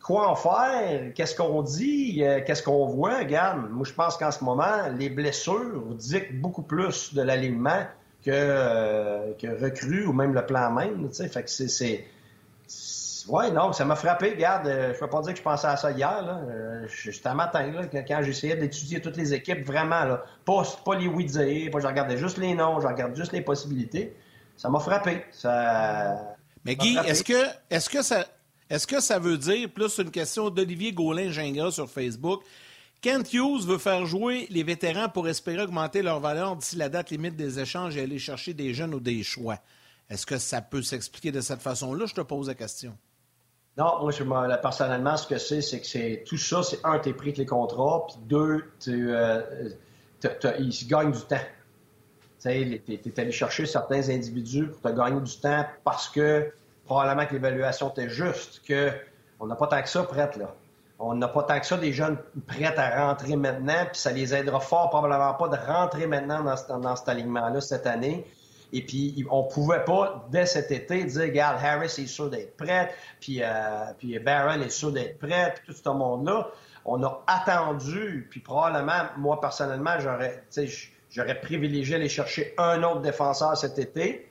C: quoi en faire? Qu'est-ce qu'on dit? Euh, qu'est-ce qu'on voit? Regarde, moi, je pense qu'en ce moment, les blessures dictent beaucoup plus de l'alignement que, euh, que recrues ou même le plan même. Fait que c'est oui, non, ça m'a frappé. Regarde, euh, je ne peux pas dire que je pensais à ça hier. Là. Euh, J'étais un matin là, quand j'essayais d'étudier toutes les équipes, vraiment. Là. Pas, pas les oui pas je regardais juste les noms, je regardais juste les possibilités. Ça m'a frappé. Ça...
A: Mais Guy, est-ce que, est que, ça, est que ça veut dire, plus une question d'Olivier Gaulin-Gingras sur Facebook, Kent Hughes veut faire jouer les vétérans pour espérer augmenter leur valeur d'ici la date limite des échanges et aller chercher des jeunes ou des choix? Est-ce que ça peut s'expliquer de cette façon-là? Je te pose la question.
C: Non, moi, personnellement, ce que c'est, c'est que c'est tout ça, c'est un, t'es pris les contrats, puis deux, tu, euh, ils gagnent du temps. Tu es allé chercher certains individus pour te gagner du temps parce que probablement que l'évaluation était juste, qu'on n'a pas tant que ça prête, là. On n'a pas tant que ça des jeunes prêts à rentrer maintenant, puis ça les aidera fort probablement pas de rentrer maintenant dans, dans cet alignement-là cette année. Et puis, on pouvait pas, dès cet été, dire, regarde, Harris est sûr d'être prêt, puis, euh, puis Barron est sûr d'être prêt, puis tout ce monde-là. On a attendu, puis probablement, moi, personnellement, j'aurais, j'aurais privilégié aller chercher un autre défenseur cet été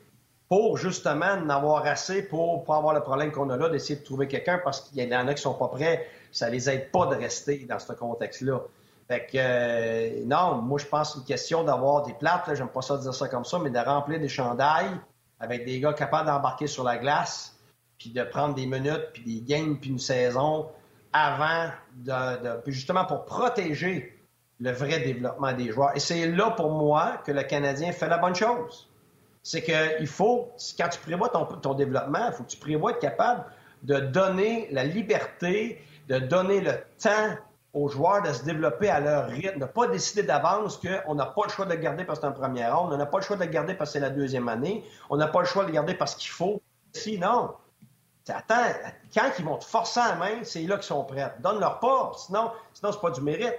C: pour justement en avoir assez pour pas avoir le problème qu'on a là, d'essayer de trouver quelqu'un parce qu'il y en a qui sont pas prêts. Ça les aide pas de rester dans ce contexte-là. Fait que, euh, non, moi, je pense une question d'avoir des plates, j'aime pas ça dire ça comme ça, mais de remplir des chandails avec des gars capables d'embarquer sur la glace, puis de prendre des minutes, puis des games, puis une saison avant de, justement pour protéger le vrai développement des joueurs. Et c'est là, pour moi, que le Canadien fait la bonne chose. C'est qu'il faut, quand tu prévois ton, développement, il faut que tu prévois être capable de donner la liberté, de donner le temps aux joueurs de se développer à leur rythme, de ne pas décider d'avance qu'on n'a pas le choix de le garder parce que c'est un premier ronde, on n'a pas le choix de le garder parce que c'est la deuxième année, on n'a pas le choix de le garder parce qu'il faut. Sinon, attends, quand ils vont te forcer à la main, c'est là qu'ils sont prêts. Donne-leur pas, sinon, sinon c'est pas du mérite.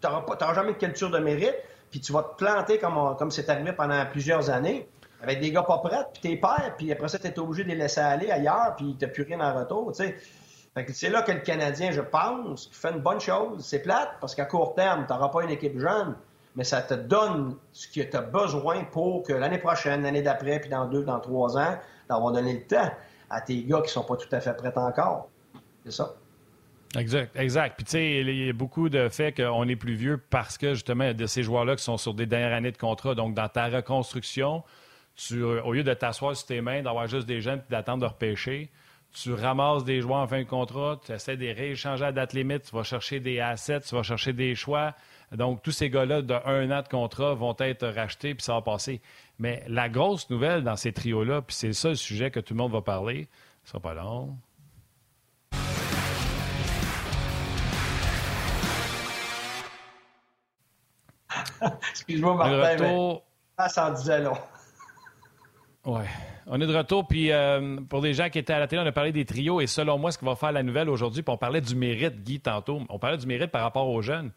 C: Tu n'auras jamais de culture de mérite, puis tu vas te planter comme, comme c'est arrivé pendant plusieurs années, avec des gars pas prêts, puis t'es pères, puis après ça, tu es obligé de les laisser aller ailleurs, puis tu n'as plus rien en retour, c'est là que le Canadien, je pense, fait une bonne chose. C'est plate, parce qu'à court terme, tu n'auras pas une équipe jeune, mais ça te donne ce que tu as besoin pour que l'année prochaine, l'année d'après, puis dans deux, dans trois ans, d'avoir donné le temps à tes gars qui sont pas tout à fait prêts encore. C'est ça.
B: Exact, exact. Puis tu sais, il y a beaucoup de faits qu'on est plus vieux parce que justement, de ces joueurs-là qui sont sur des dernières années de contrat. Donc, dans ta reconstruction, tu, au lieu de t'asseoir sur tes mains, d'avoir juste des jeunes et d'attendre de repêcher, tu ramasses des joueurs en fin de contrat, tu essaies de les rééchanger à date limite, tu vas chercher des assets, tu vas chercher des choix. Donc, tous ces gars-là de un an de contrat vont être rachetés, puis ça va passer. Mais la grosse nouvelle dans ces trios-là, puis c'est ça le sujet que tout le monde va parler, ça sera pas long.
C: Excuse-moi, Martin, retour... mais ça en disait long.
B: Ouais. On est de retour. Puis euh, pour des gens qui étaient à la télé, on a parlé des trios. Et selon moi, ce qui va faire la nouvelle aujourd'hui, puis on parlait du mérite, Guy, tantôt. On parlait du mérite par rapport aux jeunes.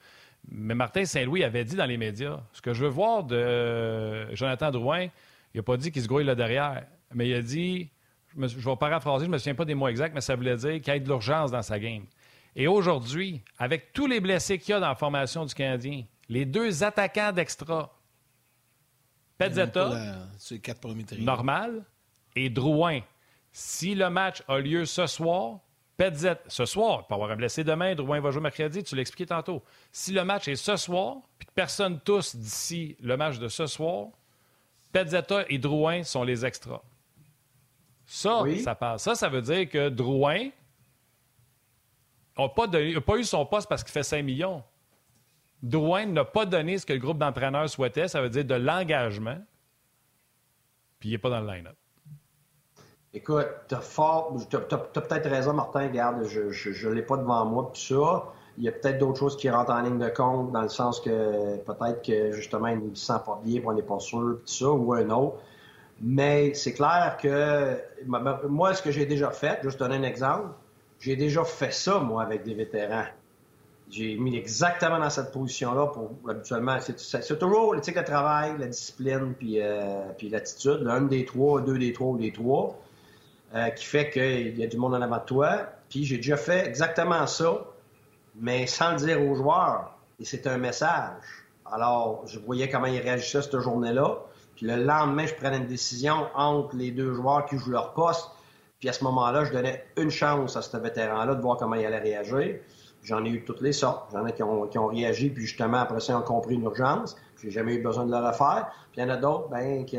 B: Mais Martin Saint-Louis avait dit dans les médias ce que je veux voir de Jonathan Drouin, il n'a pas dit qu'il se grouille là derrière. Mais il a dit, je, me, je vais paraphraser, je ne me souviens pas des mots exacts, mais ça voulait dire qu'il y ait de l'urgence dans sa game. Et aujourd'hui, avec tous les blessés qu'il y a dans la formation du Canadien, les deux attaquants d'extra, Pezzetta, normal, et Drouin. Si le match a lieu ce soir, Petzet, ce soir, il peut avoir un blessé demain, Drouin va jouer mercredi, tu l'as expliqué tantôt. Si le match est ce soir, puis que personne tous d'ici le match de ce soir, Petzetta et Drouin sont les extras. Ça, ça passe. Ça, ça veut dire que Drouin n'a pas, pas, eu son poste parce qu'il fait 5 millions. Drouin n'a pas donné ce que le groupe d'entraîneurs souhaitait, ça veut dire de l'engagement, puis il n'est pas dans le line-up.
C: Écoute, tu as, peut-être raison, Martin. Regarde, je ne l'ai pas devant moi. Puis ça, il y a peut-être d'autres choses qui rentrent en ligne de compte, dans le sens que peut-être que justement, il ne se sent pas bien, on n'est pas sûr, puis ça, ou un autre. Mais c'est clair que moi, ce que j'ai déjà fait, juste donner un exemple, j'ai déjà fait ça, moi, avec des vétérans. J'ai mis exactement dans cette position-là pour habituellement. C'est toujours l'éthique de travail, la discipline, puis, euh, puis l'attitude. L'un des trois, deux des trois ou des trois. Euh, qui fait qu'il y a du monde en avant de toi. Puis j'ai déjà fait exactement ça, mais sans le dire aux joueurs. Et c'est un message. Alors, je voyais comment ils réagissaient cette journée-là. Puis le lendemain, je prenais une décision entre les deux joueurs qui jouent leur poste. Puis à ce moment-là, je donnais une chance à ce vétéran-là de voir comment il allait réagir. J'en ai eu toutes les sortes. J'en ai qui ont, qui ont réagi, puis justement, après ça, ils ont compris l'urgence. J'ai jamais eu besoin de le refaire. Puis il y en a d'autres, ben, qui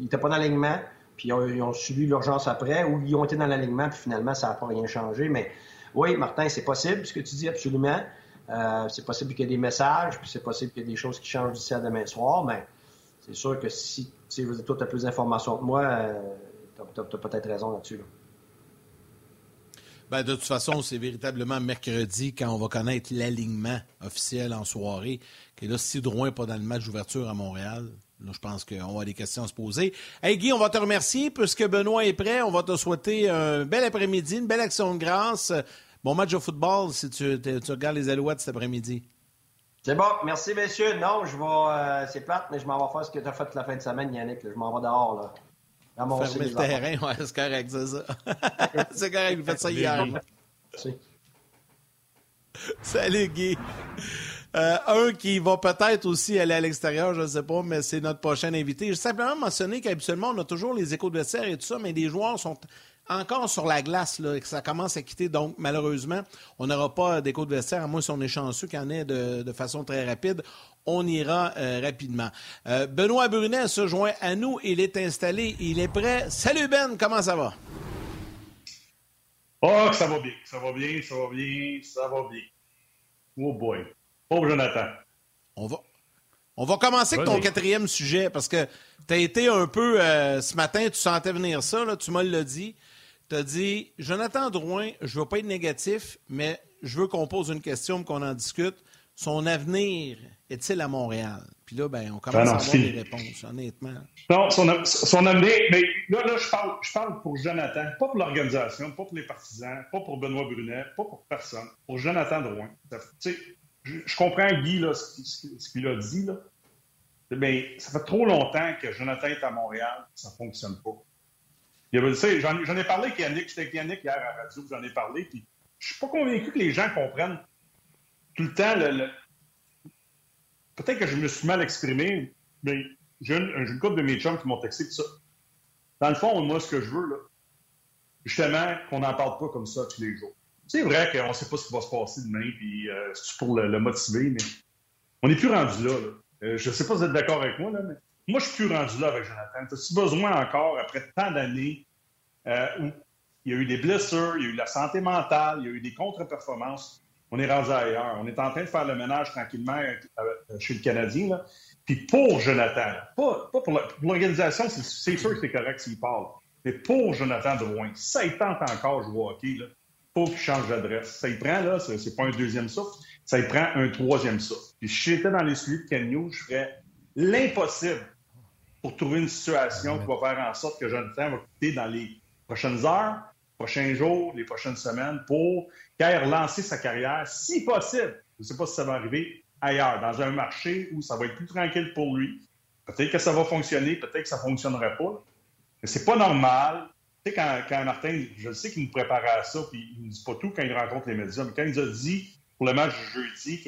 C: n'étaient pas dans l'alignement puis ils ont, subi l'urgence après, ou ils ont été dans l'alignement, puis finalement, ça n'a pas rien changé. Mais oui, Martin, c'est possible, ce que tu dis absolument. Euh, c'est possible qu'il y ait des messages, puis c'est possible qu'il y ait des choses qui changent d'ici à demain soir, mais c'est sûr que si, si toi, tu as plus d'informations que moi, euh, tu as, peut-être raison là-dessus.
A: Ben, de toute façon, c'est véritablement mercredi quand on va connaître l'alignement officiel en soirée. Que là, si Drouin n'est pas dans le match d'ouverture à Montréal, je pense qu'on avoir des questions à se poser. Hey Guy, on va te remercier puisque Benoît est prêt. On va te souhaiter un bel après-midi, une belle action de grâce. Bon match de football si tu, regardes les Alouettes cet après-midi.
C: C'est bon. Merci, messieurs. Non, je vais. Euh, c'est plate, mais je m'en vais faire ce que tu as fait la fin de semaine, Yannick. Je m'en vais dehors. Là.
A: Fermer le terrain, ouais, c'est correct, c'est ça. c'est correct, vous faites ça hier. Salut, Guy. Euh, un qui va peut-être aussi aller à l'extérieur, je ne sais pas, mais c'est notre prochain invité. Je simplement mentionner qu'habituellement, on a toujours les échos de serre et tout ça, mais les joueurs sont encore sur la glace, là, et que ça commence à quitter. Donc, malheureusement, on n'aura pas d'écho de vestiaire, à moins si on est chanceux qu'il y en ait de, façon très rapide. On ira euh, rapidement. Euh, Benoît Brunet se joint à nous. Il est installé. Il est prêt. Salut Ben, comment ça va?
D: Oh, ça va bien. Ça va bien, ça va bien, ça va bien. Oh boy. Pauvre Jonathan.
A: On va, on va commencer avec ton quatrième sujet parce que tu as été un peu. Euh, ce matin, tu sentais venir ça, là, tu m'as le dit. Tu as dit Jonathan Drouin, je ne veux pas être négatif, mais je veux qu'on pose une question, qu'on en discute. Son avenir est-il à Montréal? Puis là, ben, on commence à avoir des réponses, honnêtement.
D: Non, son, avenir, mais là, là je, parle, je parle pour Jonathan, pas pour l'organisation, pas pour les partisans, pas pour Benoît Brunet, pas pour personne, pour Jonathan Drouin. Sais, je, comprends Guy, là, ce, qu'il a dit. Là. Mais ça fait trop longtemps que Jonathan est à Montréal, ça ne fonctionne pas. J'en ai parlé avec Yannick, j'étais avec Yannick hier à la radio, j'en ai parlé, puis je suis pas convaincu que les gens comprennent tout le temps le. Peut-être que je me suis mal exprimé, mais j'ai une, une couple de mes chums qui m'ont texté tout ça. Dans le fond, moi, ce que je veux, là, justement, qu'on n'en parle pas comme ça tous les jours. C'est vrai qu'on ne sait pas ce qui va se passer demain, puis euh, c'est pour le, motiver, mais on n'est plus rendu là. Euh, je ne sais pas si vous êtes d'accord avec moi, là, mais moi, je suis plus rendu là avec Jonathan. As-tu besoin encore, après tant d'années, euh, où il y a eu des blessures, il y a eu la santé mentale, il y a eu des contre-performances, on est rendu ailleurs. On est en train de faire le ménage tranquillement chez le Canadien. Puis pour Jonathan, pas, pour l'organisation, c'est sûr que c'est correct s'il parle. Mais pour Jonathan Drouin, ça il tente encore jouer au hockey, là, qu'il change d'adresse. Ça il prend, là, c'est pas un deuxième souffle, ça il prend un troisième souffle. Puis si j'étais dans les suites de Ken je ferais l'impossible pour trouver une situation qui va faire en sorte que Jonathan va quitter dans les prochaines heures, prochains jours, les prochaines semaines pour qu'il ait relancé sa carrière, si possible. Je ne sais pas si ça va arriver ailleurs, dans un marché où ça va être plus tranquille pour lui. Peut-être que ça va fonctionner, peut-être que ça ne fonctionnera pas. Mais c'est pas normal. Tu sais, quand, quand, Martin, je sais qu'il nous préparait à ça, puis il ne dit pas tout quand il rencontre les médias, mais quand il nous a dit pour le match du jeudi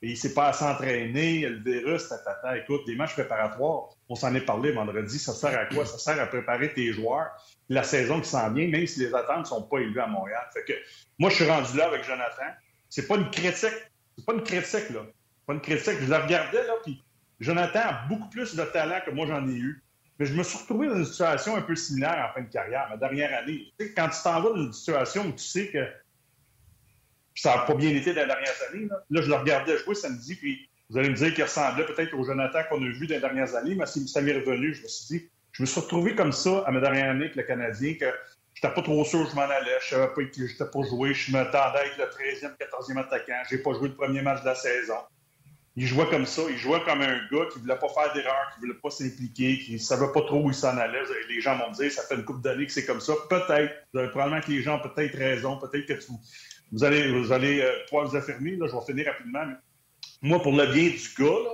D: qu'il ne s'est pas à s'entraîner, le virus, tata, écoute, des matchs préparatoires, on s'en est parlé vendredi, ça sert à quoi? Ça sert à préparer tes joueurs, la saison qui s'en vient, même si les attentes ne sont pas élevées à Montréal. Fait que moi, je suis rendu là avec Jonathan. C'est pas une critique. C'est pas une critique, là. Pas une critique. Je la regardais, là, puis Jonathan a beaucoup plus de talent que moi j'en ai eu. Mais je me suis retrouvé dans une situation un peu similaire en fin de carrière, ma dernière année. Tu sais, quand tu t'en vas dans une situation où tu sais que ça n'a pas bien été dans les dernières années, là, je le regardais jouer samedi, puis vous allez me dire qu'il ressemblait peut-être au Jonathan qu'on a vu dans les dernières années, mais ça m'est revenu. Je me suis dit, je me suis retrouvé comme ça à ma dernière année avec le Canadien, que je n'étais pas trop sûr que je m'en allais, je savais pas que j'étais pas joué, je m'attendais à être le 13e, 14e attaquant, j'ai pas joué le premier match de la saison il jouait comme ça. Il jouait comme un gars qui voulait pas faire d'erreur, qui voulait pas s'impliquer, qui savait pas trop où il s'en allait. Les gens vont dire, ça fait une couple d'années que c'est comme ça. Peut-être. Probablement que les gens ont peut-être raison. Peut-être que vous allez, vous allez euh, pouvoir vous affirmer. Là, je vais finir rapidement. moi, pour le bien du gars,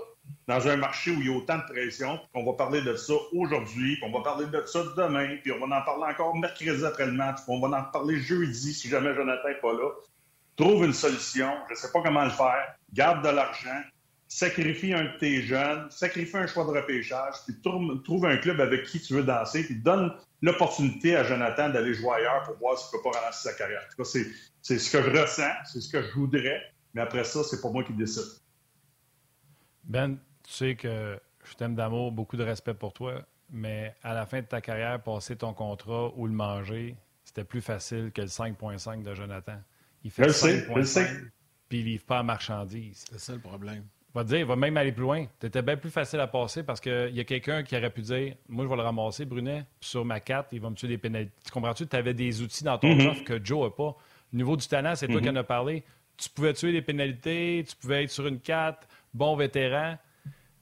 D: dans un marché où il y a autant de pression, on va parler de ça aujourd'hui, puis on va parler de ça demain, puis on va en parler encore mercredi après le match, puis on va en parler jeudi si jamais Jonathan n'est pas là. Trouve une solution. Je ne sais pas comment le faire. Garde de l'argent sacrifie un de tes jeunes, sacrifie un choix de repêchage, puis trouve, un club avec qui tu veux danser, puis donne l'opportunité à Jonathan d'aller jouer ailleurs pour voir s'il peut pas relancer sa carrière. En tout cas, c'est ce que je ressens, c'est ce que je voudrais, mais après ça, c'est pas moi qui décide.
B: Ben, tu sais que je t'aime d'amour, beaucoup de respect pour toi, mais à la fin de ta carrière, passer ton contrat ou le manger, c'était plus facile que le 5.5 de Jonathan.
D: Il fait 5.5,
B: puis il livre pas en marchandises.
A: C'est ça le problème
B: va dire, il va même aller plus loin. C'était bien plus facile à passer parce qu'il y a quelqu'un qui aurait pu dire Moi, je vais le ramasser, Brunet, sur ma carte, il va me tuer des pénalités. Tu comprends-tu? Tu avais des outils dans ton mm-hmm. offre que Joe n'a pas. Au niveau du talent, c'est toi qui en as parlé. Tu pouvais tuer des pénalités, tu pouvais être sur une carte, bon vétéran.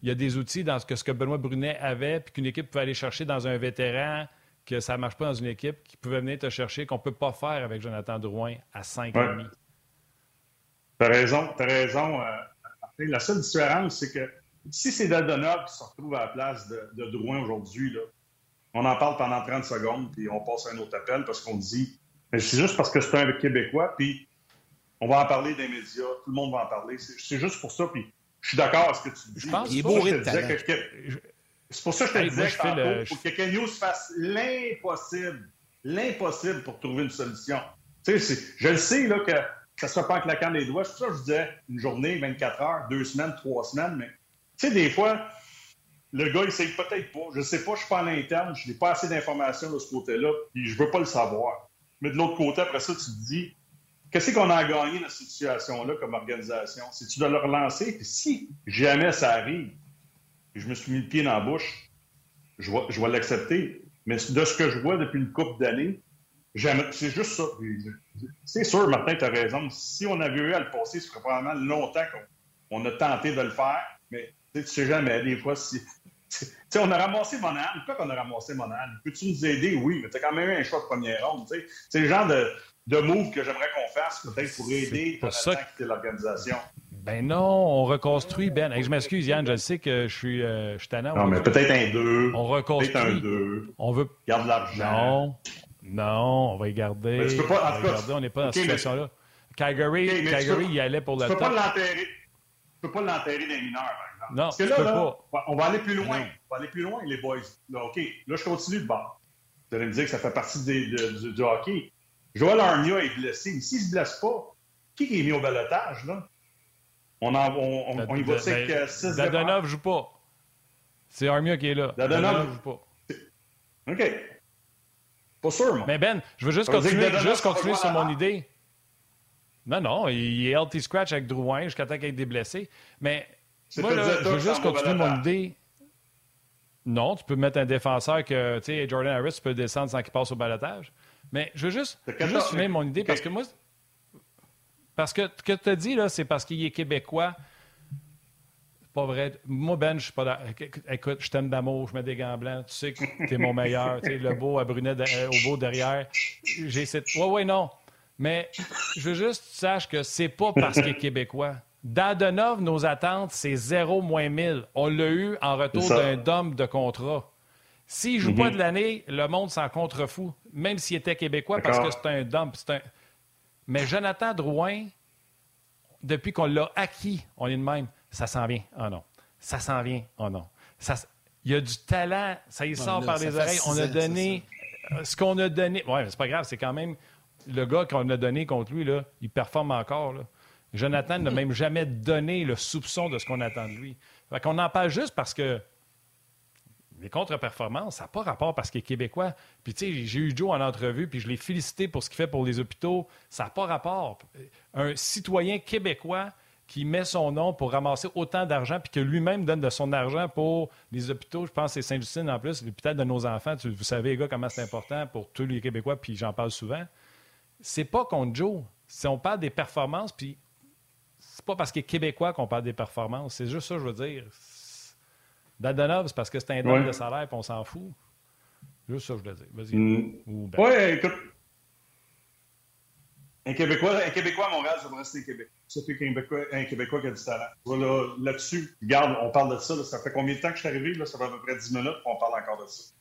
B: Il y a des outils dans ce que, ce que Benoît Brunet avait, puis qu'une équipe pouvait aller chercher dans un vétéran, que ça ne marche pas dans une équipe, qui pouvait venir te chercher, qu'on ne peut pas faire avec Jonathan Drouin à 5,5.
D: Tu as raison, tu as raison. Euh, la seule différence, c'est que si c'est Dadonov qui se retrouve à la place de, Drouin aujourd'hui, on en parle pendant 30 secondes, puis on passe à un autre appel parce qu'on dit c'est juste parce que c'est un Québécois, puis on va en parler des médias, tout le monde va en parler. C'est juste pour ça, puis je suis d'accord avec ce que tu dis.
A: Je pense qu'il est bourré de
D: C'est pour ça que je te disais que pour que Kenyo fasse l'impossible, l'impossible pour trouver une solution. Tu sais, je le sais là, que ça se fait pas en claquant les doigts. C'est pour ça que je disais une journée, 24 heures, deux semaines, trois semaines. Mais tu sais, des fois, le gars, il sait peut-être pas. Je sais pas, je suis pas à l'interne, je n'ai pas assez d'informations de ce côté-là, puis je veux pas le savoir. Mais de l'autre côté, après ça, tu te dis, qu'est-ce qu'on a à gagner dans cette situation-là comme organisation? C'est-tu de le relancer? Puis si jamais ça arrive, je me suis mis le pied dans la bouche, je vais, je vais l'accepter. Mais de ce que je vois depuis une couple d'années, c'est juste ça. C'est sûr, Martin, tu as raison. Si on avait eu à le passer, ce serait probablement longtemps qu'on a tenté de le faire. Mais tu sais jamais, des fois, si. Sais, on a ramassé mon âne. Pourquoi qu'on a ramassé mon âne? Peux-tu nous aider? Oui, mais tu as quand même eu un choix de première ronde. C'est le genre de, de move que j'aimerais qu'on fasse, peut-être pour aider pour ça l'organisation.
B: Ben non, on reconstruit, Ben. je m'excuse, Yann, je sais que je suis, euh, je suis
D: Non, mais peut-être un 2.
B: On reconstruit.
D: Peut-être un 2.
B: On veut.
D: Garde l'argent.
B: Non. Non, on va y garder.
D: tu peux pas,
B: on, garder. on n'est pas dans cette situation-là. Calgary, Calgary il allait pour le
D: tu peux Pas l'enterrer. Tu peux pas l'enterrer des mineurs, par exemple.
B: Non,
D: Parce que
B: là,
D: on va aller plus loin. On va aller plus loin, les boys. Là, OK, là, je continue de bord. Vous allez me dire que ça fait partie des, de, du, hockey. Joël Armia est blessé. Mais s'il ne se blesse pas, qui est mis au balotage, là? On, en, on, on, on y va avec 6
B: Dadonov ne joue pas. C'est Armia qui est là.
D: Dadonov ne joue pas. OK. Pas sûr, moi.
B: Mais Ben, je veux juste continuer, juste continuer sur mon idée. Non, non, il est healthy scratch avec Drouin jusqu'à temps qu'il ait des blessés. Mais Moi, là, je veux juste continuer mon idée. Non, tu peux mettre un défenseur que, tu sais, Jordan Harris peut descendre sans qu'il passe au balotage. Mais je veux juste, je juste finir mon idée parce que moi, parce que ce que tu as dit, là, c'est parce qu'il est québécois. C'est pas vrai. Moi, Ben, je suis pas Écoute, je t'aime d'amour, je mets des gants blancs. Tu sais que tu es mon meilleur. tu sais, le beau à Brunet euh, au beau derrière. J'ai cette. Ouais, ouais, non. Mais je veux juste que tu saches que c'est pas parce qu'il est québécois. Dadonov, nos attentes, c'est 0 moins 1000. On l'a eu en retour d'un dom de contrat. S'il ne joue pas mm-hmm. de l'année, le monde s'en contrefou, même s'il était québécois, parce que c'est un dump. Un... Mais Jonathan Drouin, depuis qu'on l'a acquis, on est de même. Ça s'en vient. Oh non. Ça s'en vient. Oh non. Ça, il y a du talent. Ça y sort par les oreilles. On a donné ce qu'on a donné. Ouais, c'est pas grave. C'est quand même le gars qu'on a donné contre lui, là, il performe encore. Là. Jonathan n'a même jamais donné le soupçon de ce qu'on attend de lui. Fait qu'on en parle juste parce que les contre-performances, ça n'a pas rapport parce qu'il est québécois. Puis, tu sais, j'ai eu Joe en entrevue, puis je l'ai félicité pour ce qu'il fait pour les hôpitaux. Ça n'a pas rapport. Un citoyen québécois qui met son nom pour ramasser autant d'argent, puis que lui-même donne de son argent pour les hôpitaux, je pense que c'est Saint-Justine en plus, l'hôpital de nos enfants. vous savez, les gars, comment c'est important pour tous les Québécois, puis j'en parle souvent. C'est pas contre Joe. Si on parle des performances, puis c'est pas parce qu'il est québécois qu'on parle des performances. C'est juste ça, je veux dire. Dadonov, c'est parce que c'est un don de salaire et on s'en fout. Juste ça, je veux dire. Vas-y.
D: Mm. Ben. Oui, écoute. Un Québécois, un Québécois à Montréal, ça va rester Québec. Surtout qu'un Québécois, un Québécois qui a du talent. Voilà, là-dessus, regarde, on parle de ça. ça fait combien de temps que je suis arrivé? Là? Ça fait à peu près 10 minutes qu'on parle encore de ça.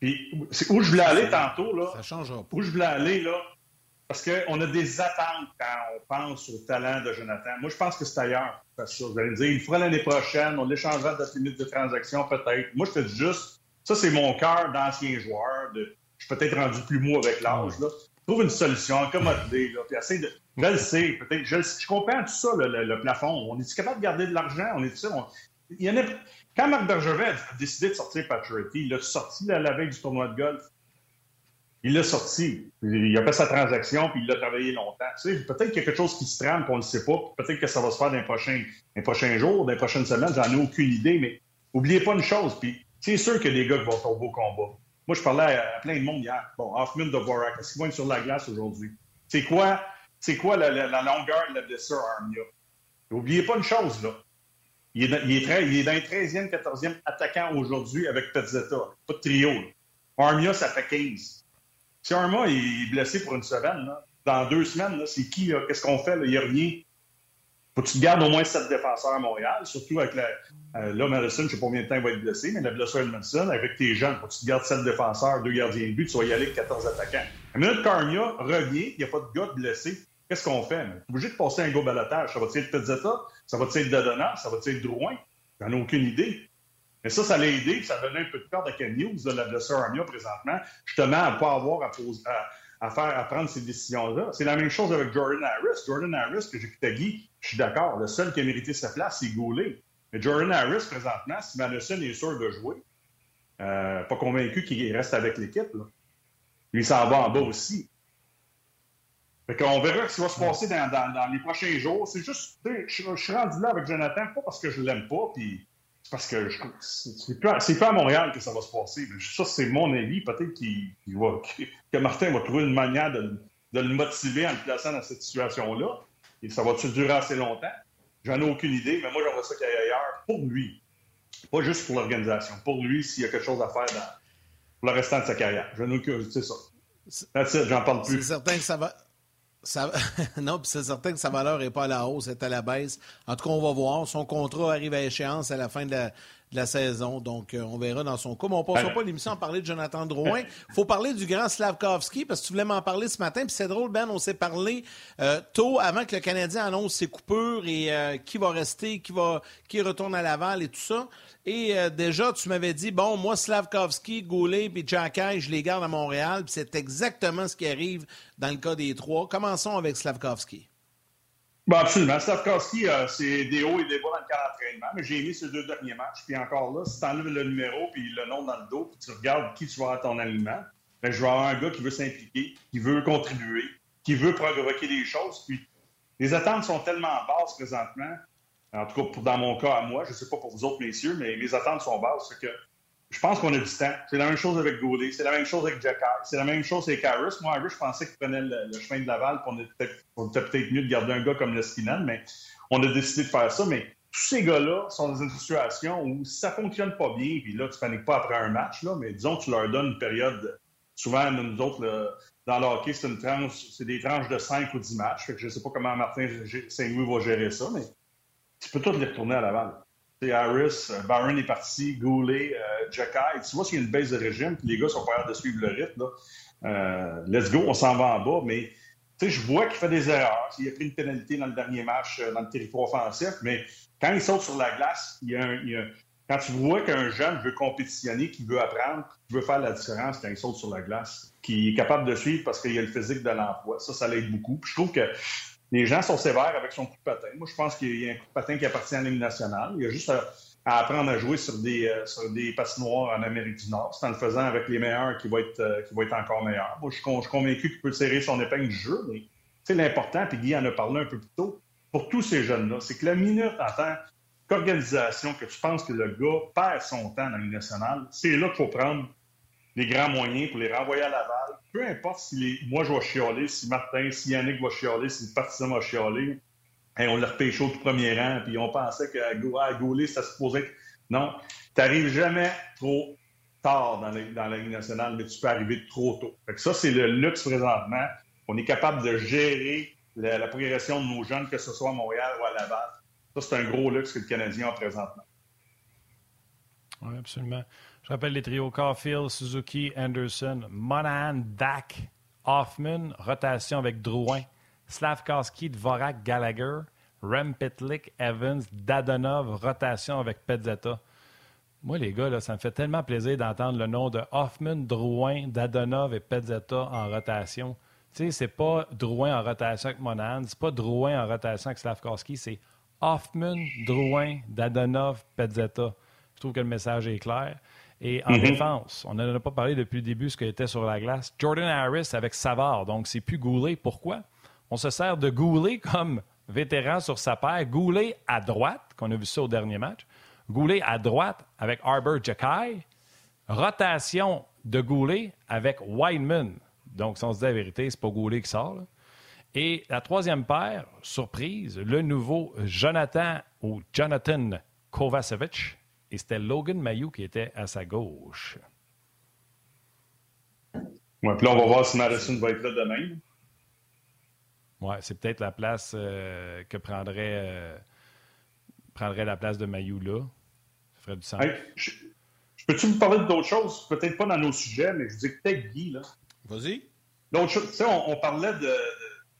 D: Puis, où je voulais aller tantôt, là?
A: Ça change pas.
D: Où je voulais aller, là, parce qu'on a des attentes quand on pense au talent de Jonathan. Moi, je pense que c'est ailleurs. Vous allez me dire, il fera l'année prochaine, on l'échangera de limite de transaction, peut-être. Moi, je te dis juste, ça, c'est mon cœur d'ancien joueur. Je suis peut-être rendu plus mou avec l'âge. Trouve une solution, accommodez, là, puis essaye de. Je le sais, peut-être. Je, comprends tout ça, le, plafond. On est capable de garder de l'argent? On est il y en a... Quand Marc Bergevin a décidé de sortir Patrick, il a sorti la veille du tournoi de golf. Il l'a sorti. Il a fait sa transaction, puis il l'a travaillé longtemps. Tu sais, peut-être qu'il y a quelque chose qui se trame, qu'on ne sait pas. Peut-être que ça va se faire dans les prochains, dans prochains jours, dans les prochaines semaines. J'en ai aucune idée, mais oubliez pas une chose. Puis c'est sûr que les gars vont faire au combat. Moi, je parlais à, plein de monde hier. Bon, Hoffman de Vorak, est-ce qu'il va être sur la glace aujourd'hui? C'est quoi, c'est quoi la, longueur de la blessure Armia? N'oubliez pas une chose, là. Il est, dans le 13e, 14e attaquant aujourd'hui avec Petzetta. Pas de trio. Armia, ça fait 15. Si Arma est blessé pour une semaine, dans deux semaines, c'est qui? Qu'est-ce qu'on fait? Il n'y. Faut que tu gardes au moins sept défenseurs à Montréal, surtout avec la. Euh, là, Madison, je ne sais pas combien de temps il va être blessé, mais la blessure de Madison, avec tes jeunes, faut que tu te gardes sept défenseurs, deux gardiens de but, tu vas y aller avec 14 attaquants. La minute Carnia revient, il n'y a pas de gars blessé. Qu'est-ce qu'on fait? On est obligé de passer un go balotage. Ça va-tu être Pezzetta? Ça va-tu être Dadona? Ça va-tu être Drouin? J'en ai aucune idée. Mais ça, ça l'a aidé, ça a donné un peu de corde à Ken News de la blessure Armia présentement, justement à ne pas avoir à, à, faire, à prendre ces décisions-là. C'est la même chose avec Jordan Harris. Jordan Harris, que j'écoutais Guy, je suis d'accord, le seul qui a mérité sa place, c'est Goulet. Mais Jordan Harris, présentement, si Madison est sûr de jouer, euh, pas convaincu qu'il reste avec l'équipe, lui s'en va en bas aussi. Fait qu'on verra ce qui va se passer dans, les prochains jours. C'est juste, je, suis rendu là avec Jonathan, pas parce que je l'aime pas, puis parce que c'est pas, pas à Montréal que ça va se passer. Ça, c'est mon avis. Peut-être que Martin va trouver une manière de, le motiver en le plaçant dans cette situation-là. Et ça va-tu durer assez longtemps? J'en ai aucune idée, mais moi, j'aimerais ça qu'il aille ailleurs pour lui. Pas juste pour l'organisation. Pour lui, s'il y a quelque chose à faire dans, pour le restant de sa carrière. J'en ai aucune c'est ça. j'en parle plus.
A: C'est certain que ça va. non, puis c'est certain que sa valeur n'est pas à la hausse, elle est à la baisse. En tout cas, on va voir. Son contrat arrive à échéance à la fin de la, de la saison. Donc, euh, on verra dans son cas. Mais on ne passera pas l'émission à parler de Jonathan Drouin. Il faut parler du grand Slavkovski parce que tu voulais m'en parler ce matin. Puis c'est drôle, Ben, on s'est parlé euh, tôt avant que le Canadien annonce ses coupures et euh, qui va rester, qui, va, qui retourne à Laval et tout ça. Et déjà, tu m'avais dit, bon, moi, Slavkovski, Goulet et Jacky, je les garde à Montréal. Puis c'est exactement ce qui arrive dans le cas des trois. Commençons avec Slavkovski.
D: Bon, absolument. Stavkowski, euh, c'est des hauts et des bas dans le cas d'entraînement, mais j'ai mis ces deux derniers matchs. Puis encore là, si tu enlèves le numéro puis le nom dans le dos, puis tu regardes qui tu vas à ton alignement, ben, je vais avoir un gars qui veut s'impliquer, qui veut contribuer, qui veut provoquer des choses. Puis les attentes sont tellement basses présentement. En tout cas, dans mon cas à moi, je ne sais pas pour vous autres messieurs, mais mes attentes sont basses. Que je pense qu'on a du temps. C'est la même chose avec Goulet, c'est la même chose avec Jack c'est la même chose avec Harris. Moi, Harris, je pensais qu'il prenait le, chemin de Laval, pour on était peut-être mieux de garder un gars comme Leskinen, mais on a décidé de faire ça. Mais tous ces gars-là sont dans une situation où ça ne fonctionne pas bien, puis là, tu ne paniques pas après un match, là, mais disons tu leur donnes une période. Souvent, nous autres, dans le hockey, c'est une tranche, c'est des tranches de 5 ou 10 matchs. Fait que je ne sais pas comment Martin Saint-Louis va gérer ça, mais tu peux tous les retourner à Laval. Harris, euh, Barron est parti, Goulet, euh, Jacky. Tu vois s'il y a une baisse de régime, puis les gars sont pas de suivre le rythme. Euh, let's go, on s'en va en bas, mais je vois qu'il fait des erreurs. Il a pris une pénalité dans le dernier match dans le territoire offensif, mais quand il saute sur la glace, il y a, quand tu vois qu'un jeune veut compétitionner, qui veut apprendre, qui veut faire la différence quand il saute sur la glace, qui est capable de suivre parce qu'il a le physique de l'emploi, ça, ça l'aide beaucoup. je trouve que les gens sont sévères avec son coup de patin. Moi, je pense qu'il y a un coup de patin qui appartient à l'hymne national. Il y a juste à, apprendre à jouer sur des, euh, sur des patinoires en Amérique du Nord. C'est en le faisant avec les meilleurs qu'il va être, euh, va être encore meilleur. Moi, je suis, convaincu qu'il peut serrer son épingle du jeu, mais c'est l'important, puis Guy en a parlé un peu plus tôt, pour tous ces jeunes-là, c'est que la minute en tant qu'organisation que tu penses que le gars perd son temps dans l'hymne national, c'est là qu'il faut prendre les grands moyens pour les renvoyer à Laval. Peu importe si les... moi je vais chialer, si Martin, si Yannick va chialer, si le partisan va chialer, on le repêche au tout premier rang, puis on pensait qu'à Gauler, ça se posait. Non, tu n'arrives jamais trop tard dans la, Ligue nationale, mais tu peux arriver trop tôt. Fait que ça, c'est le luxe présentement. On est capable de gérer la, progression de nos jeunes, que ce soit à Montréal ou à Laval. Ça, c'est un gros luxe que le Canadien a présentement.
B: Oui, absolument. Je rappelle les trios Caulfield, Suzuki, Anderson, Monahan, Dak, Hoffman, rotation avec Drouin, Slavkowski, Dvorak, Gallagher, Rempetlik, Evans, Dadonov, rotation avec Pezzetta. Moi, les gars, là, ça me fait tellement plaisir d'entendre le nom de Hoffman, Drouin, Dadonov et Pezzetta en rotation. Tu sais, c'est pas Drouin en rotation avec Monahan, c'est pas Drouin en rotation avec Slavkowski, c'est Hoffman, Drouin, Dadonov, Pezzetta. Je trouve que le message est clair. Et en mhm. défense, on n'en a pas parlé depuis le début, ce qui était sur la glace. Jordan Harris avec Savard, donc c'est plus Goulet. Pourquoi? On se sert de Goulet comme vétéran sur sa paire. Goulet à droite, qu'on a vu ça au dernier match. Goulet à droite avec Arbor Jacky. Rotation de Goulet avec Wideman. Donc, si on se dit la vérité, c'est pas Goulet qui sort. Et la troisième paire, surprise, le nouveau Jonathan ou Jonathan Kovacevic et c'était Logan Mayou qui était à sa gauche.
D: Ouais, puis là, on va voir si Madison va être là demain.
B: Oui, c'est peut-être la place euh, que prendrait, euh, prendrait la place de Mayou là. Ça ferait du sens.
D: je, peux-tu vous parler d'autres choses? Peut-être pas dans nos sujets, mais je dis peut-être Guy. là.
A: Vas-y.
D: L'autre chose, tu sais, on, parlait de,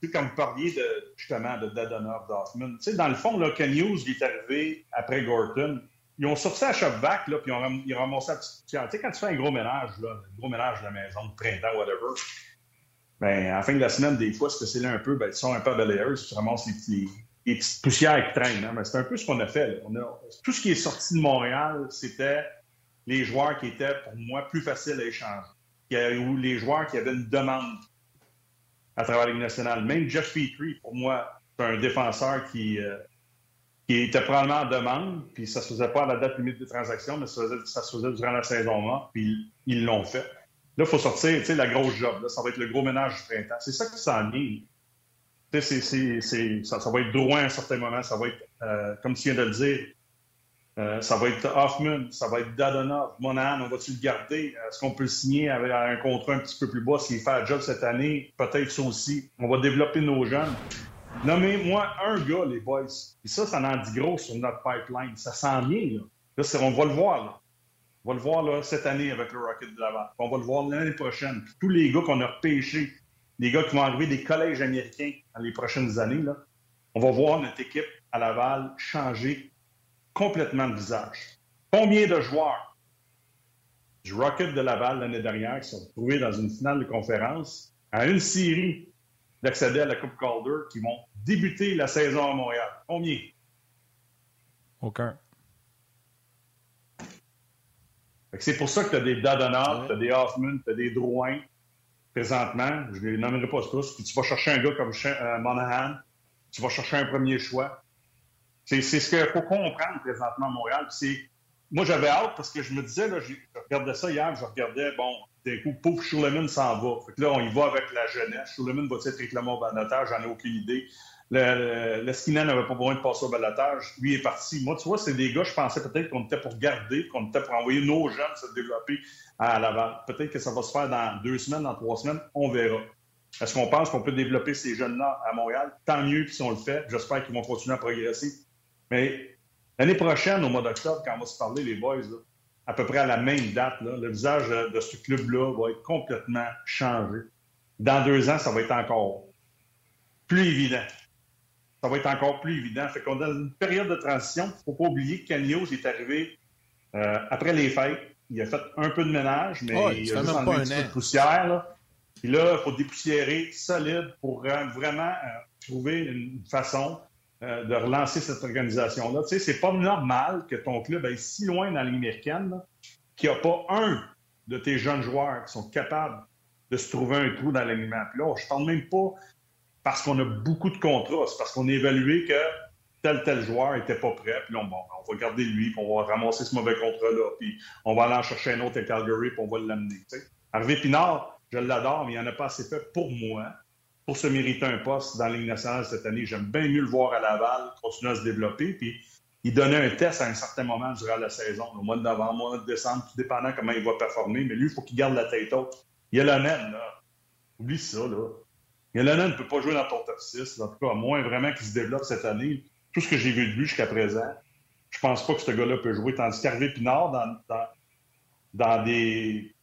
D: de comme vous parliez de, justement de Dadonov, d'Hoffman. Tu sais, dans le fond, là, Ken Hughes est arrivé après Gorton ils ont sorti à Shopback, là, puis ils ont, ramassé la petite Tu sais, quand tu fais un gros ménage, là, un gros ménage de la maison, de printemps, whatever, ben, à la fin de la semaine, des fois, c'est là un peu, ben, ils sont un peu balayeurs, tu ramasses les, petites poussières qui traînent. Hein, c'est un peu ce qu'on a fait. Tout ce qui est sorti de Montréal, c'était les joueurs qui étaient, pour moi, plus faciles à échanger. Ou les joueurs qui avaient une demande à travers la Ligue nationale. Même Jeff Petrie, pour moi, c'est un défenseur qui, euh, qui était probablement en demande, puis ça se faisait pas à la date limite des transactions, mais ça se faisait, durant la saison morte, puis ils l'ont fait. Là, il faut sortir, tu sais, la grosse job. Là, ça va être le gros ménage du printemps. C'est ça qui s'en vient. Tu sais, ça, va être droit à un certain moment. Ça va être, euh, comme tu viens de le dire, euh, ça va être Hoffman, ça va être Dadonov, Monahan, on va-tu le garder? Est-ce qu'on peut le signer avec un contrat un petit peu plus bas? S'il fait le job cette année? Peut-être ça aussi. On va développer nos jeunes. Nommez-moi un gars, les boys. Et ça, ça en dit gros sur notre pipeline. Ça sent bien, là. là on va le voir, là. On va le voir là, cette année avec le Rocket de Laval. On va le voir l'année prochaine. tous les gars qu'on a repêchés, les gars qui vont arriver des collèges américains dans les prochaines années, là, on va voir notre équipe à Laval changer complètement de visage. Combien de joueurs du Rocket de Laval l'année dernière qui sont retrouvés dans une finale de conférence à une série d'accéder à la Coupe Calder qui vont débuter la saison à Montréal? Combien?
B: Aucun.
D: C'est pour ça que tu as des Dadonov, tu as des Hoffman, tu as des Drouin présentement. Je ne les nommerai pas tous. Puis tu vas chercher un gars comme euh, Monahan, tu vas chercher un premier choix. C'est ce qu'il faut comprendre présentement à Montréal. Moi, j'avais hâte parce que je me disais, là, je regardais ça hier, je regardais, bon, d'un coup, pauvre Schulman s'en va. Fait que là, on y va avec la jeunesse. Schulman va être réclamé au balotage? J'en ai aucune idée. Le, n'avait pas besoin de passer au balotage. Lui est parti. Moi, tu vois, c'est des gars, je pensais peut-être qu'on était pour garder, qu'on était pour envoyer nos jeunes se développer à Laval. Peut-être que ça va se faire dans deux semaines, dans trois semaines. On verra. Est-ce qu'on pense qu'on peut développer ces jeunes-là à Montréal? Tant mieux si on le fait. J'espère qu'ils vont continuer à progresser. Mais l'année prochaine, au mois d'octobre, quand on va se parler, les boys, à peu près à la même date, le visage de ce club-là va être complètement changé. Dans deux ans, ça va être encore plus évident. Ça va être encore plus évident. Fait qu'on est dans une période de transition. Il ne faut pas oublier que Cagnos est arrivé euh, après les fêtes. Il a fait un peu de ménage, mais il a juste enlevé un petit peu de poussière. Là. Puis là, il faut dépoussiérer solide pour vraiment euh, trouver une façon euh, de relancer cette organisation-là. Tu sais, c'est pas normal que ton club aille si loin dans la ligne américaine qu'il n'y a pas un de tes jeunes joueurs qui sont capables de se trouver un trou dans l'alignement. Puis là, je parle même pas parce qu'on a beaucoup de contrats, c'est parce qu'on a évalué que tel tel joueur n'était pas prêt, puis là, on va garder lui, puis on va ramasser ce mauvais contrat-là, puis on va aller en chercher un autre à Calgary, puis on va l'amener. Harvey Pinard, je l'adore, mais il n'en a pas assez fait pour moi pour se mériter un poste dans la nationale cette année. J'aime bien mieux le voir à Laval, continuer à se développer. Puis il donnait un test à un certain moment durant la saison, au mois de novembre, au mois de décembre, tout dépendant comment il va performer. Mais lui, il faut qu'il garde la tête haute. Il y a Yolonen, là. Oublie ça, là. Yolonen ne peut pas jouer dans ton top 6. En tout cas, à moins vraiment qu'il se développe cette année. Tout ce que j'ai vu de lui jusqu'à présent, je pense pas que ce gars-là peut jouer. Tandis qu'Hervé Pinard, dans des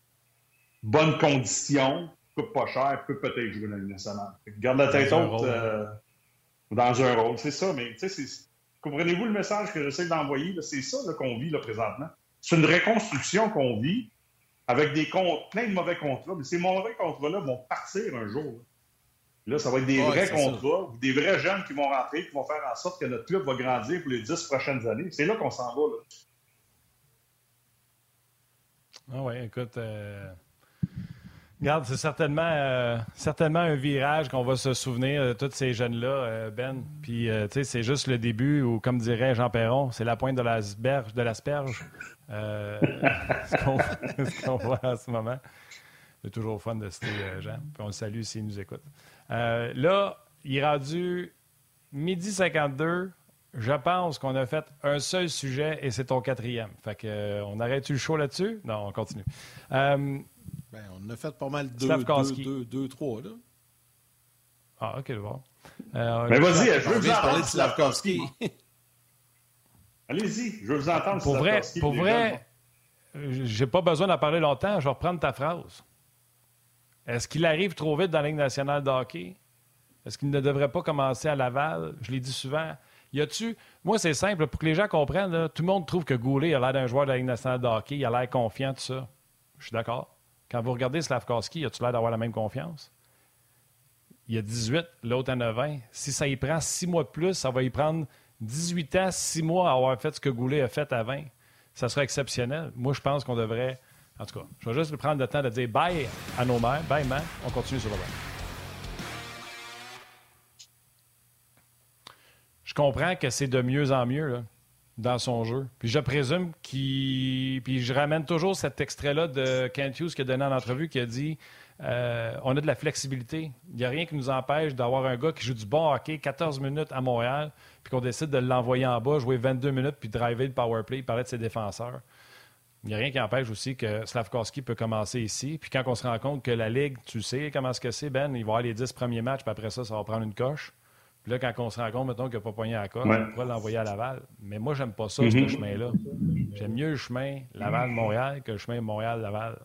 D: bonnes conditions, coûte pas cher, peut peut-être jouer dans le nationale. Garde la tête haute euh, dans un rôle. C'est ça, mais tu sais, comprenez-vous le message que j'essaie d'envoyer? C'est ça qu'on vit là, présentement. C'est une reconstruction qu'on vit avec des comptes, plein de mauvais contrats, mais ces mauvais contrats-là vont partir un jour. Là, ça va être des vrais contrats, des vrais jeunes qui vont rentrer, qui vont faire en sorte que notre club va grandir pour les dix prochaines années. C'est là qu'on s'en va. Là.
B: Ah oui, écoute, euh, Regarde, c'est certainement, euh, certainement un virage qu'on va se souvenir de tous ces jeunes-là, euh, Ben. Puis, euh, tu sais, c'est juste le début, ou comme dirait Jean Perron, c'est la pointe de l'asperge. De l'asperge ce qu'on voit en ce moment. C'est toujours fun de citer Jean. Puis on le salue s'il nous écoute. là, il est rendu midi 52. Je pense qu'on a fait un seul sujet et c'est ton quatrième. Fait que, on arrête-tu le show là-dessus? Non, on continue.
A: Ben, on a fait pas mal deux, deux, deux, deux, trois, là.
B: Ah, OK, bon.
D: Euh, Mais vas-y, je veux vous
A: parler de Slavkovski.
D: Allez-y, je veux vous entendre.
B: Pour vrai, pour vrai j'ai pas besoin d'en parler longtemps. Je vais reprendre ta phrase. Est-ce qu'il arrive trop vite dans la Ligue nationale de hockey? Est-ce qu'il ne devrait pas commencer à Laval? Je l'ai dit souvent. Y a-tu. Moi, c'est simple. Pour que les gens comprennent, tout le monde trouve que Goulet a l'air d'un joueur de la Ligue nationale de hockey. Il a l'air confiant, tout ça. Je suis d'accord. Quand vous regardez Slavkowski, as-tu l'air d'avoir la même confiance? Il y a 18, l'autre en a 20. Si ça y prend six mois de plus, ça va y prendre 18 ans, six mois à avoir fait ce que Goulet a fait à 20. Ça serait exceptionnel. Moi, je pense qu'on devrait. En tout cas, je vais juste prendre le temps de dire bye à nos mères. Bye, man. On continue sur le web. Je comprends que c'est de mieux en mieux. Là dans son jeu. Puis je présume qu'il. Puis je ramène toujours cet extrait-là de Kent Hughes qui a donné en entrevue qui a dit euh, on a de la flexibilité. Il n'y a rien qui nous empêche d'avoir un gars qui joue du bon hockey 14 minutes à Montréal, puis qu'on décide de l'envoyer en bas, jouer 22 minutes, puis driver le power play, parler de ses défenseurs. Il n'y a rien qui empêche aussi que Slavkowski peut commencer ici. Puis quand on se rend compte que la Ligue, tu sais comment ce que c'est, Ben, il va avoir les 10 premiers matchs, puis après ça, ça va prendre une coche. Puis là, quand on se rend compte, mettons, qu'il n'a pas poigné à coche, on pourrait l'envoyer à Laval. Mais moi, j'aime pas ça, ce mm-hmm. chemin-là. J'aime mieux le chemin Laval-Montréal que le chemin Montréal-Laval.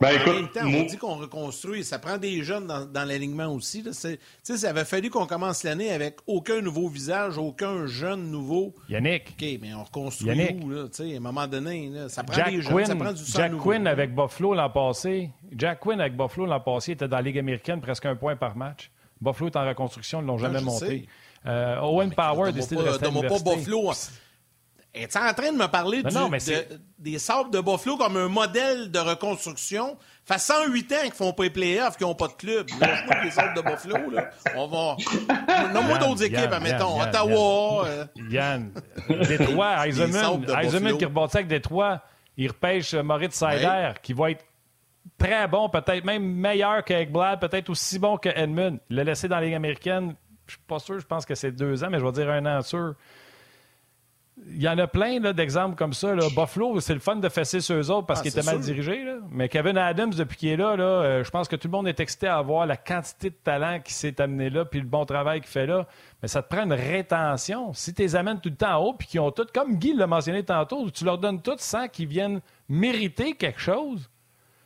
A: Ben, en même temps, on dit qu'on reconstruit. Ça prend des jeunes dans, dans l'alignement aussi. Là. Ça avait fallu qu'on commence l'année avec aucun nouveau visage, aucun jeune nouveau.
B: Yannick.
A: OK, mais on reconstruit Yannick. où? Là, à un moment donné, là, ça prend
B: Jack
A: des
B: jeunes,
A: ça prend du
B: Jack Quinn avec Buffalo l'an passé. Jack Quinn avec Buffalo l'an passé était dans la Ligue américaine presque un point par match. Buffalo est en reconstruction, ils ne l'ont jamais monté. Euh, Owen Power a décidé de rester à
A: pas Buffalo. Es-tu en train de me parler
B: Mais
A: du-
B: non, mais
A: de- des Sabres de Buffalo comme un modèle de reconstruction? Ça fait 108 ans qu'ils font pas les playoffs, qu'ils n'ont pas de club. Lâche-moi les Sabres de Buffalo, là. On va... Nomme-moi
B: Yann,
A: d'autres équipes,
B: Yann,
A: admettons.
B: Yann,
A: Ottawa... euh,
B: Yann, Détroit, Eisenman, Eisenman qui rebondit avec Détroit, il repêche euh, Moritz Seider, qui va être très bon, peut-être même meilleur qu'Ekblad, peut-être aussi bon que Edmund. Il l'a laissé dans la Ligue américaine, je suis pas sûr, je pense que c'est deux ans, mais je vais dire un an sûr. Il y en a plein d'exemples comme ça. Là. Buffalo, c'est le fun de fesser sur eux autres parce
A: Ah,
B: qu'ils étaient mal
A: sûr.
B: dirigés. là. Mais Kevin Adams, depuis qu'il est là, là euh, je pense que tout le monde est excité à voir la quantité de talent qui s'est amené là, puis le bon travail qu'il fait là. Mais ça te prend une rétention. Si tu les amènes tout le temps en haut, puis qu'ils ont tout, comme Guy l'a mentionné tantôt, tu leur donnes tout sans qu'ils viennent mériter quelque chose.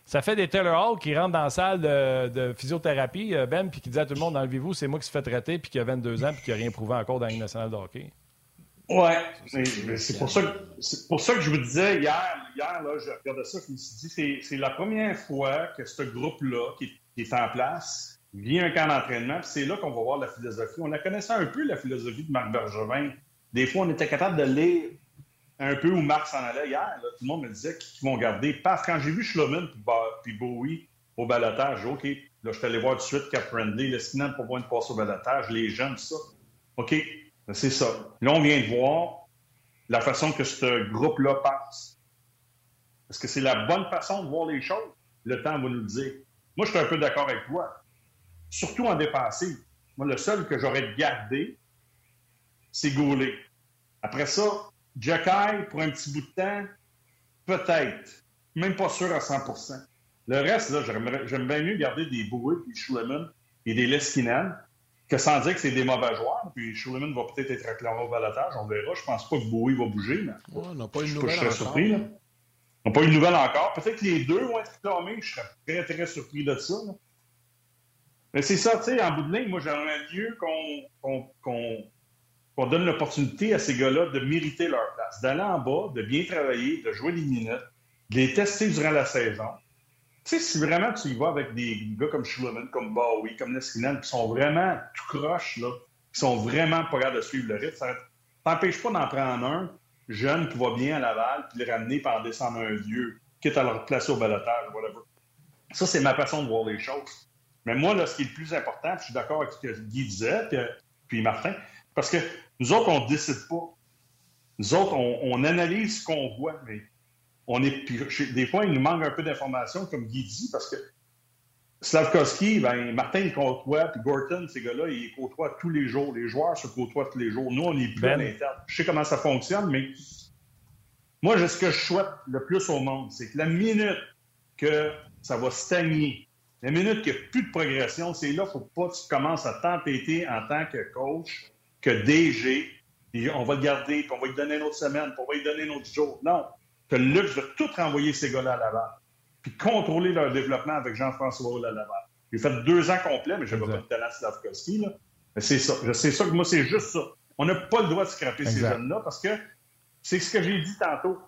B: Ça fait des Taylor Hall qui rentrent dans la salle de, de physiothérapie, euh, Ben, puis qui disent à tout le monde enlevez-vous, c'est moi qui se fait traiter, puis qui a 22 ans, puis qui n'a rien prouvé encore dans la Ligue nationale de hockey.
D: Ouais, c'est pour ça que c'est pour ça que je vous disais hier, hier là, je regardais ça, je me suis dit c'est, la première fois que ce groupe-là qui, qui est en place vient un camp d'entraînement, puis c'est là qu'on va voir la philosophie. On la connaissait un peu la philosophie de Marc Bergevin. Des fois, on était capable de lire un peu où Marc s'en allait hier. là. tout le monde me disait qu'ils vont garder. Paf, quand j'ai vu Schloman puis, Bowie au balotage, OK, là, je suis allé voir tout de suite Cap Friendly, le Sinan pour voir une passe au balotage, les jeunes, tout ça. OK, c'est ça. Là, on vient de voir la façon que ce groupe-là pense. Est-ce que c'est la bonne façon de voir les choses? Le temps va nous le dire. Moi, je suis un peu d'accord avec toi. Surtout en défensive. Moi, le seul que j'aurais gardé, c'est Goulet. Après ça, Jacky, pour un petit bout de temps, peut-être. Même pas sûr à 100% Le reste, là, j'aime bien mieux garder des Bowie, des Schulman et des Leskinen que sans dire que c'est des mauvais joueurs. Puis Schulman va peut-être être réclamé au balotage, on verra. Je pense pas que Bowie va bouger, mais
A: ouais, on n'a pas une
D: je, serais
A: encore.
D: surpris. Là. On n'a pas eu de nouvelle encore. Peut-être que les deux vont être réclamés. Je serais très, très surpris de ça. là. Mais c'est ça, tu sais, en bout de ligne, moi, j'aimerais mieux qu'on donne l'opportunité à ces gars-là de mériter leur place, d'aller en bas, de bien travailler, de jouer des minutes, de les tester durant la saison. Tu sais, si vraiment tu y vas avec des gars comme Schulman, comme Bowie, comme Leskinen, qui sont vraiment tout croche, là, qui sont vraiment pas capables de suivre le rythme, ça t'empêche pas d'en prendre un jeune qui va bien à Laval, puis le ramener par descendre un vieux, quitte à le replacer au balotage, whatever. Ça, c'est ma façon de voir les choses. Mais moi, là, ce qui est le plus important, je suis d'accord avec ce que Guy disait, puis, puis Martin, parce que nous autres, on décide pas. Nous autres, on, on analyse ce qu'on voit, mais on est. des fois, il nous manque un peu d'informations, comme Guy dit, parce que Slavkovski, ben, Martin, il côtoie, puis Gorton, ces gars-là, ils côtoient tous les jours. Les joueurs se côtoient tous les jours. Nous, on est plus
B: Ben.
D: à l'interne. Je sais comment ça fonctionne, mais moi, ce que je souhaite le plus au monde, c'est que la minute que ça va stagner, la minute qu'il n'y a plus de progression, c'est là qu'il ne faut pas que tu commences à t'entêter en tant que coach, que DG, puis on va le garder, puis on va lui donner une autre semaine, puis on va lui donner un autre jour. Non. Tu as le luxe de tout renvoyer ces gars-là à Laval, puis contrôler leur développement avec Jean-François Roule à Laval. J'ai fait deux ans complets, mais je n'avais pas de talent Slavkovski. Là. Mais c'est ça. Je sais ça que moi, c'est juste ça. On n'a pas le droit de scraper ces jeunes-là parce que c'est ce que j'ai dit tantôt.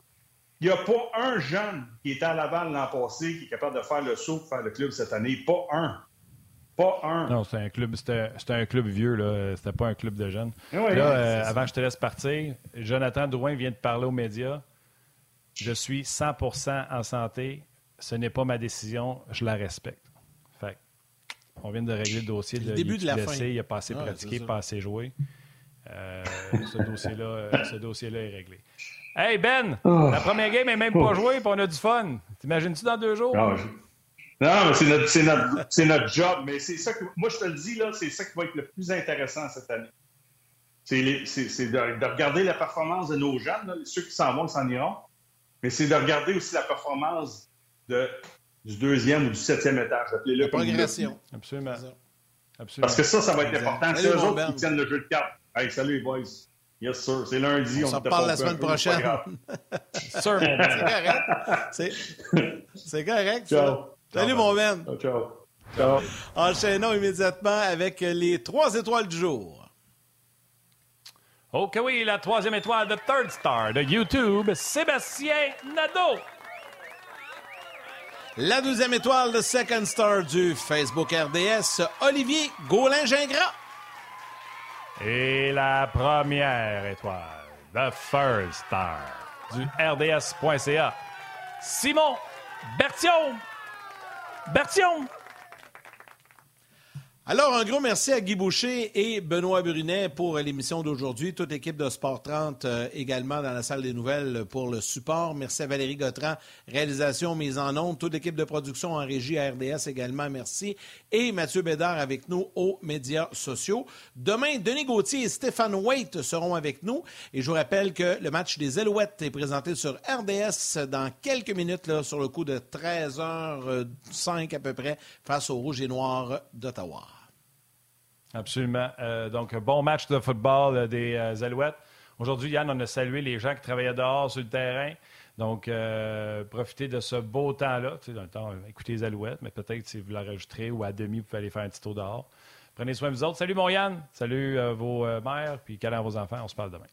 D: Il n'y a pas un jeune qui était à Laval l'an passé qui est capable de faire le saut pour faire le club cette année. Pas un. Pas un.
B: Non, c'était un club, c'était, un club vieux, là. C'était pas un club de jeunes. Là, euh, avant que je te laisse partir, Jonathan Drouin vient de parler aux médias. Je suis 100% en santé. Ce n'est pas ma décision. Je la respecte. Fait on vient de régler le dossier.
A: Le
B: De,
A: début de la
B: blessé,
A: fin.
B: Il a pas assez
A: Ouais,
B: pratiqué, pas assez joué. Euh, ce, dossier-là, euh, ce dossier-là est réglé. Hey Ben, la première game est même pas jouée, puis on a du fun. T'imagines-tu dans deux jours?
D: Non, je- non, mais c'est notre, job. Mais c'est ça que. Moi, je te le dis, là, c'est ça qui va être le plus intéressant cette année. C'est de, de regarder la performance de nos jeunes, là, ceux qui s'en vont, ils s'en iront. Mais c'est de regarder aussi la performance de, du deuxième ou du septième étage. Appelez-le
A: progression.
B: Absolument. Absolument.
D: Parce que ça, ça va être important. C'est
A: Salut,
D: eux
A: mon
D: autres
A: Ben.
D: qui tiennent le jeu de cartes. Hey, salut les boys. Yes, sir. C'est lundi.
A: On s'en reparle la semaine
D: peu,
A: prochaine.
B: mon Ben.
A: C'est correct. C'est- C'est correct, ça.
D: Ciao.
A: Salut, mon Ben.
D: Ciao, ciao. Ciao.
A: Enchaînons immédiatement avec les trois étoiles du jour.
B: OK, oui, la troisième étoile de Third Star de YouTube, Sébastien Nadeau.
A: La deuxième étoile de Second Star du Facebook RDS, Olivier Gaulin-Gingras.
B: Et la première étoile the first star du RDS.ca, Simon Bertion. Bertion!
A: Alors, un gros merci à Guy Boucher et Benoît Brunet pour l'émission d'aujourd'hui. Toute l'équipe de Sport 30 euh, également dans la salle des nouvelles pour le support. Merci à Valérie Gautran, réalisation, mise en onde. Toute l'équipe de production en régie à RDS également, merci. Et Mathieu Bédard avec nous aux médias sociaux. Demain, Denis Gauthier et Stéphane Waite seront avec nous. Et je vous rappelle que le match des Alouettes est présenté sur RDS dans quelques minutes, là, sur le coup de 13h05 à peu près, face aux Rouges et Noirs d'Ottawa.
B: Absolument. Euh, donc, bon match de football euh, des euh, Alouettes. Aujourd'hui, Yann, on a salué les gens qui travaillaient dehors sur le terrain. Donc, profitez de ce beau temps-là. Tu temps, écoutez les Alouettes, mais peut-être si vous l'enregistrez ou à demi, vous pouvez aller faire un petit tour dehors. Prenez soin de vous autres. Salut, mon Yann. Salut vos mères, puis câlin à vos enfants. On se parle demain.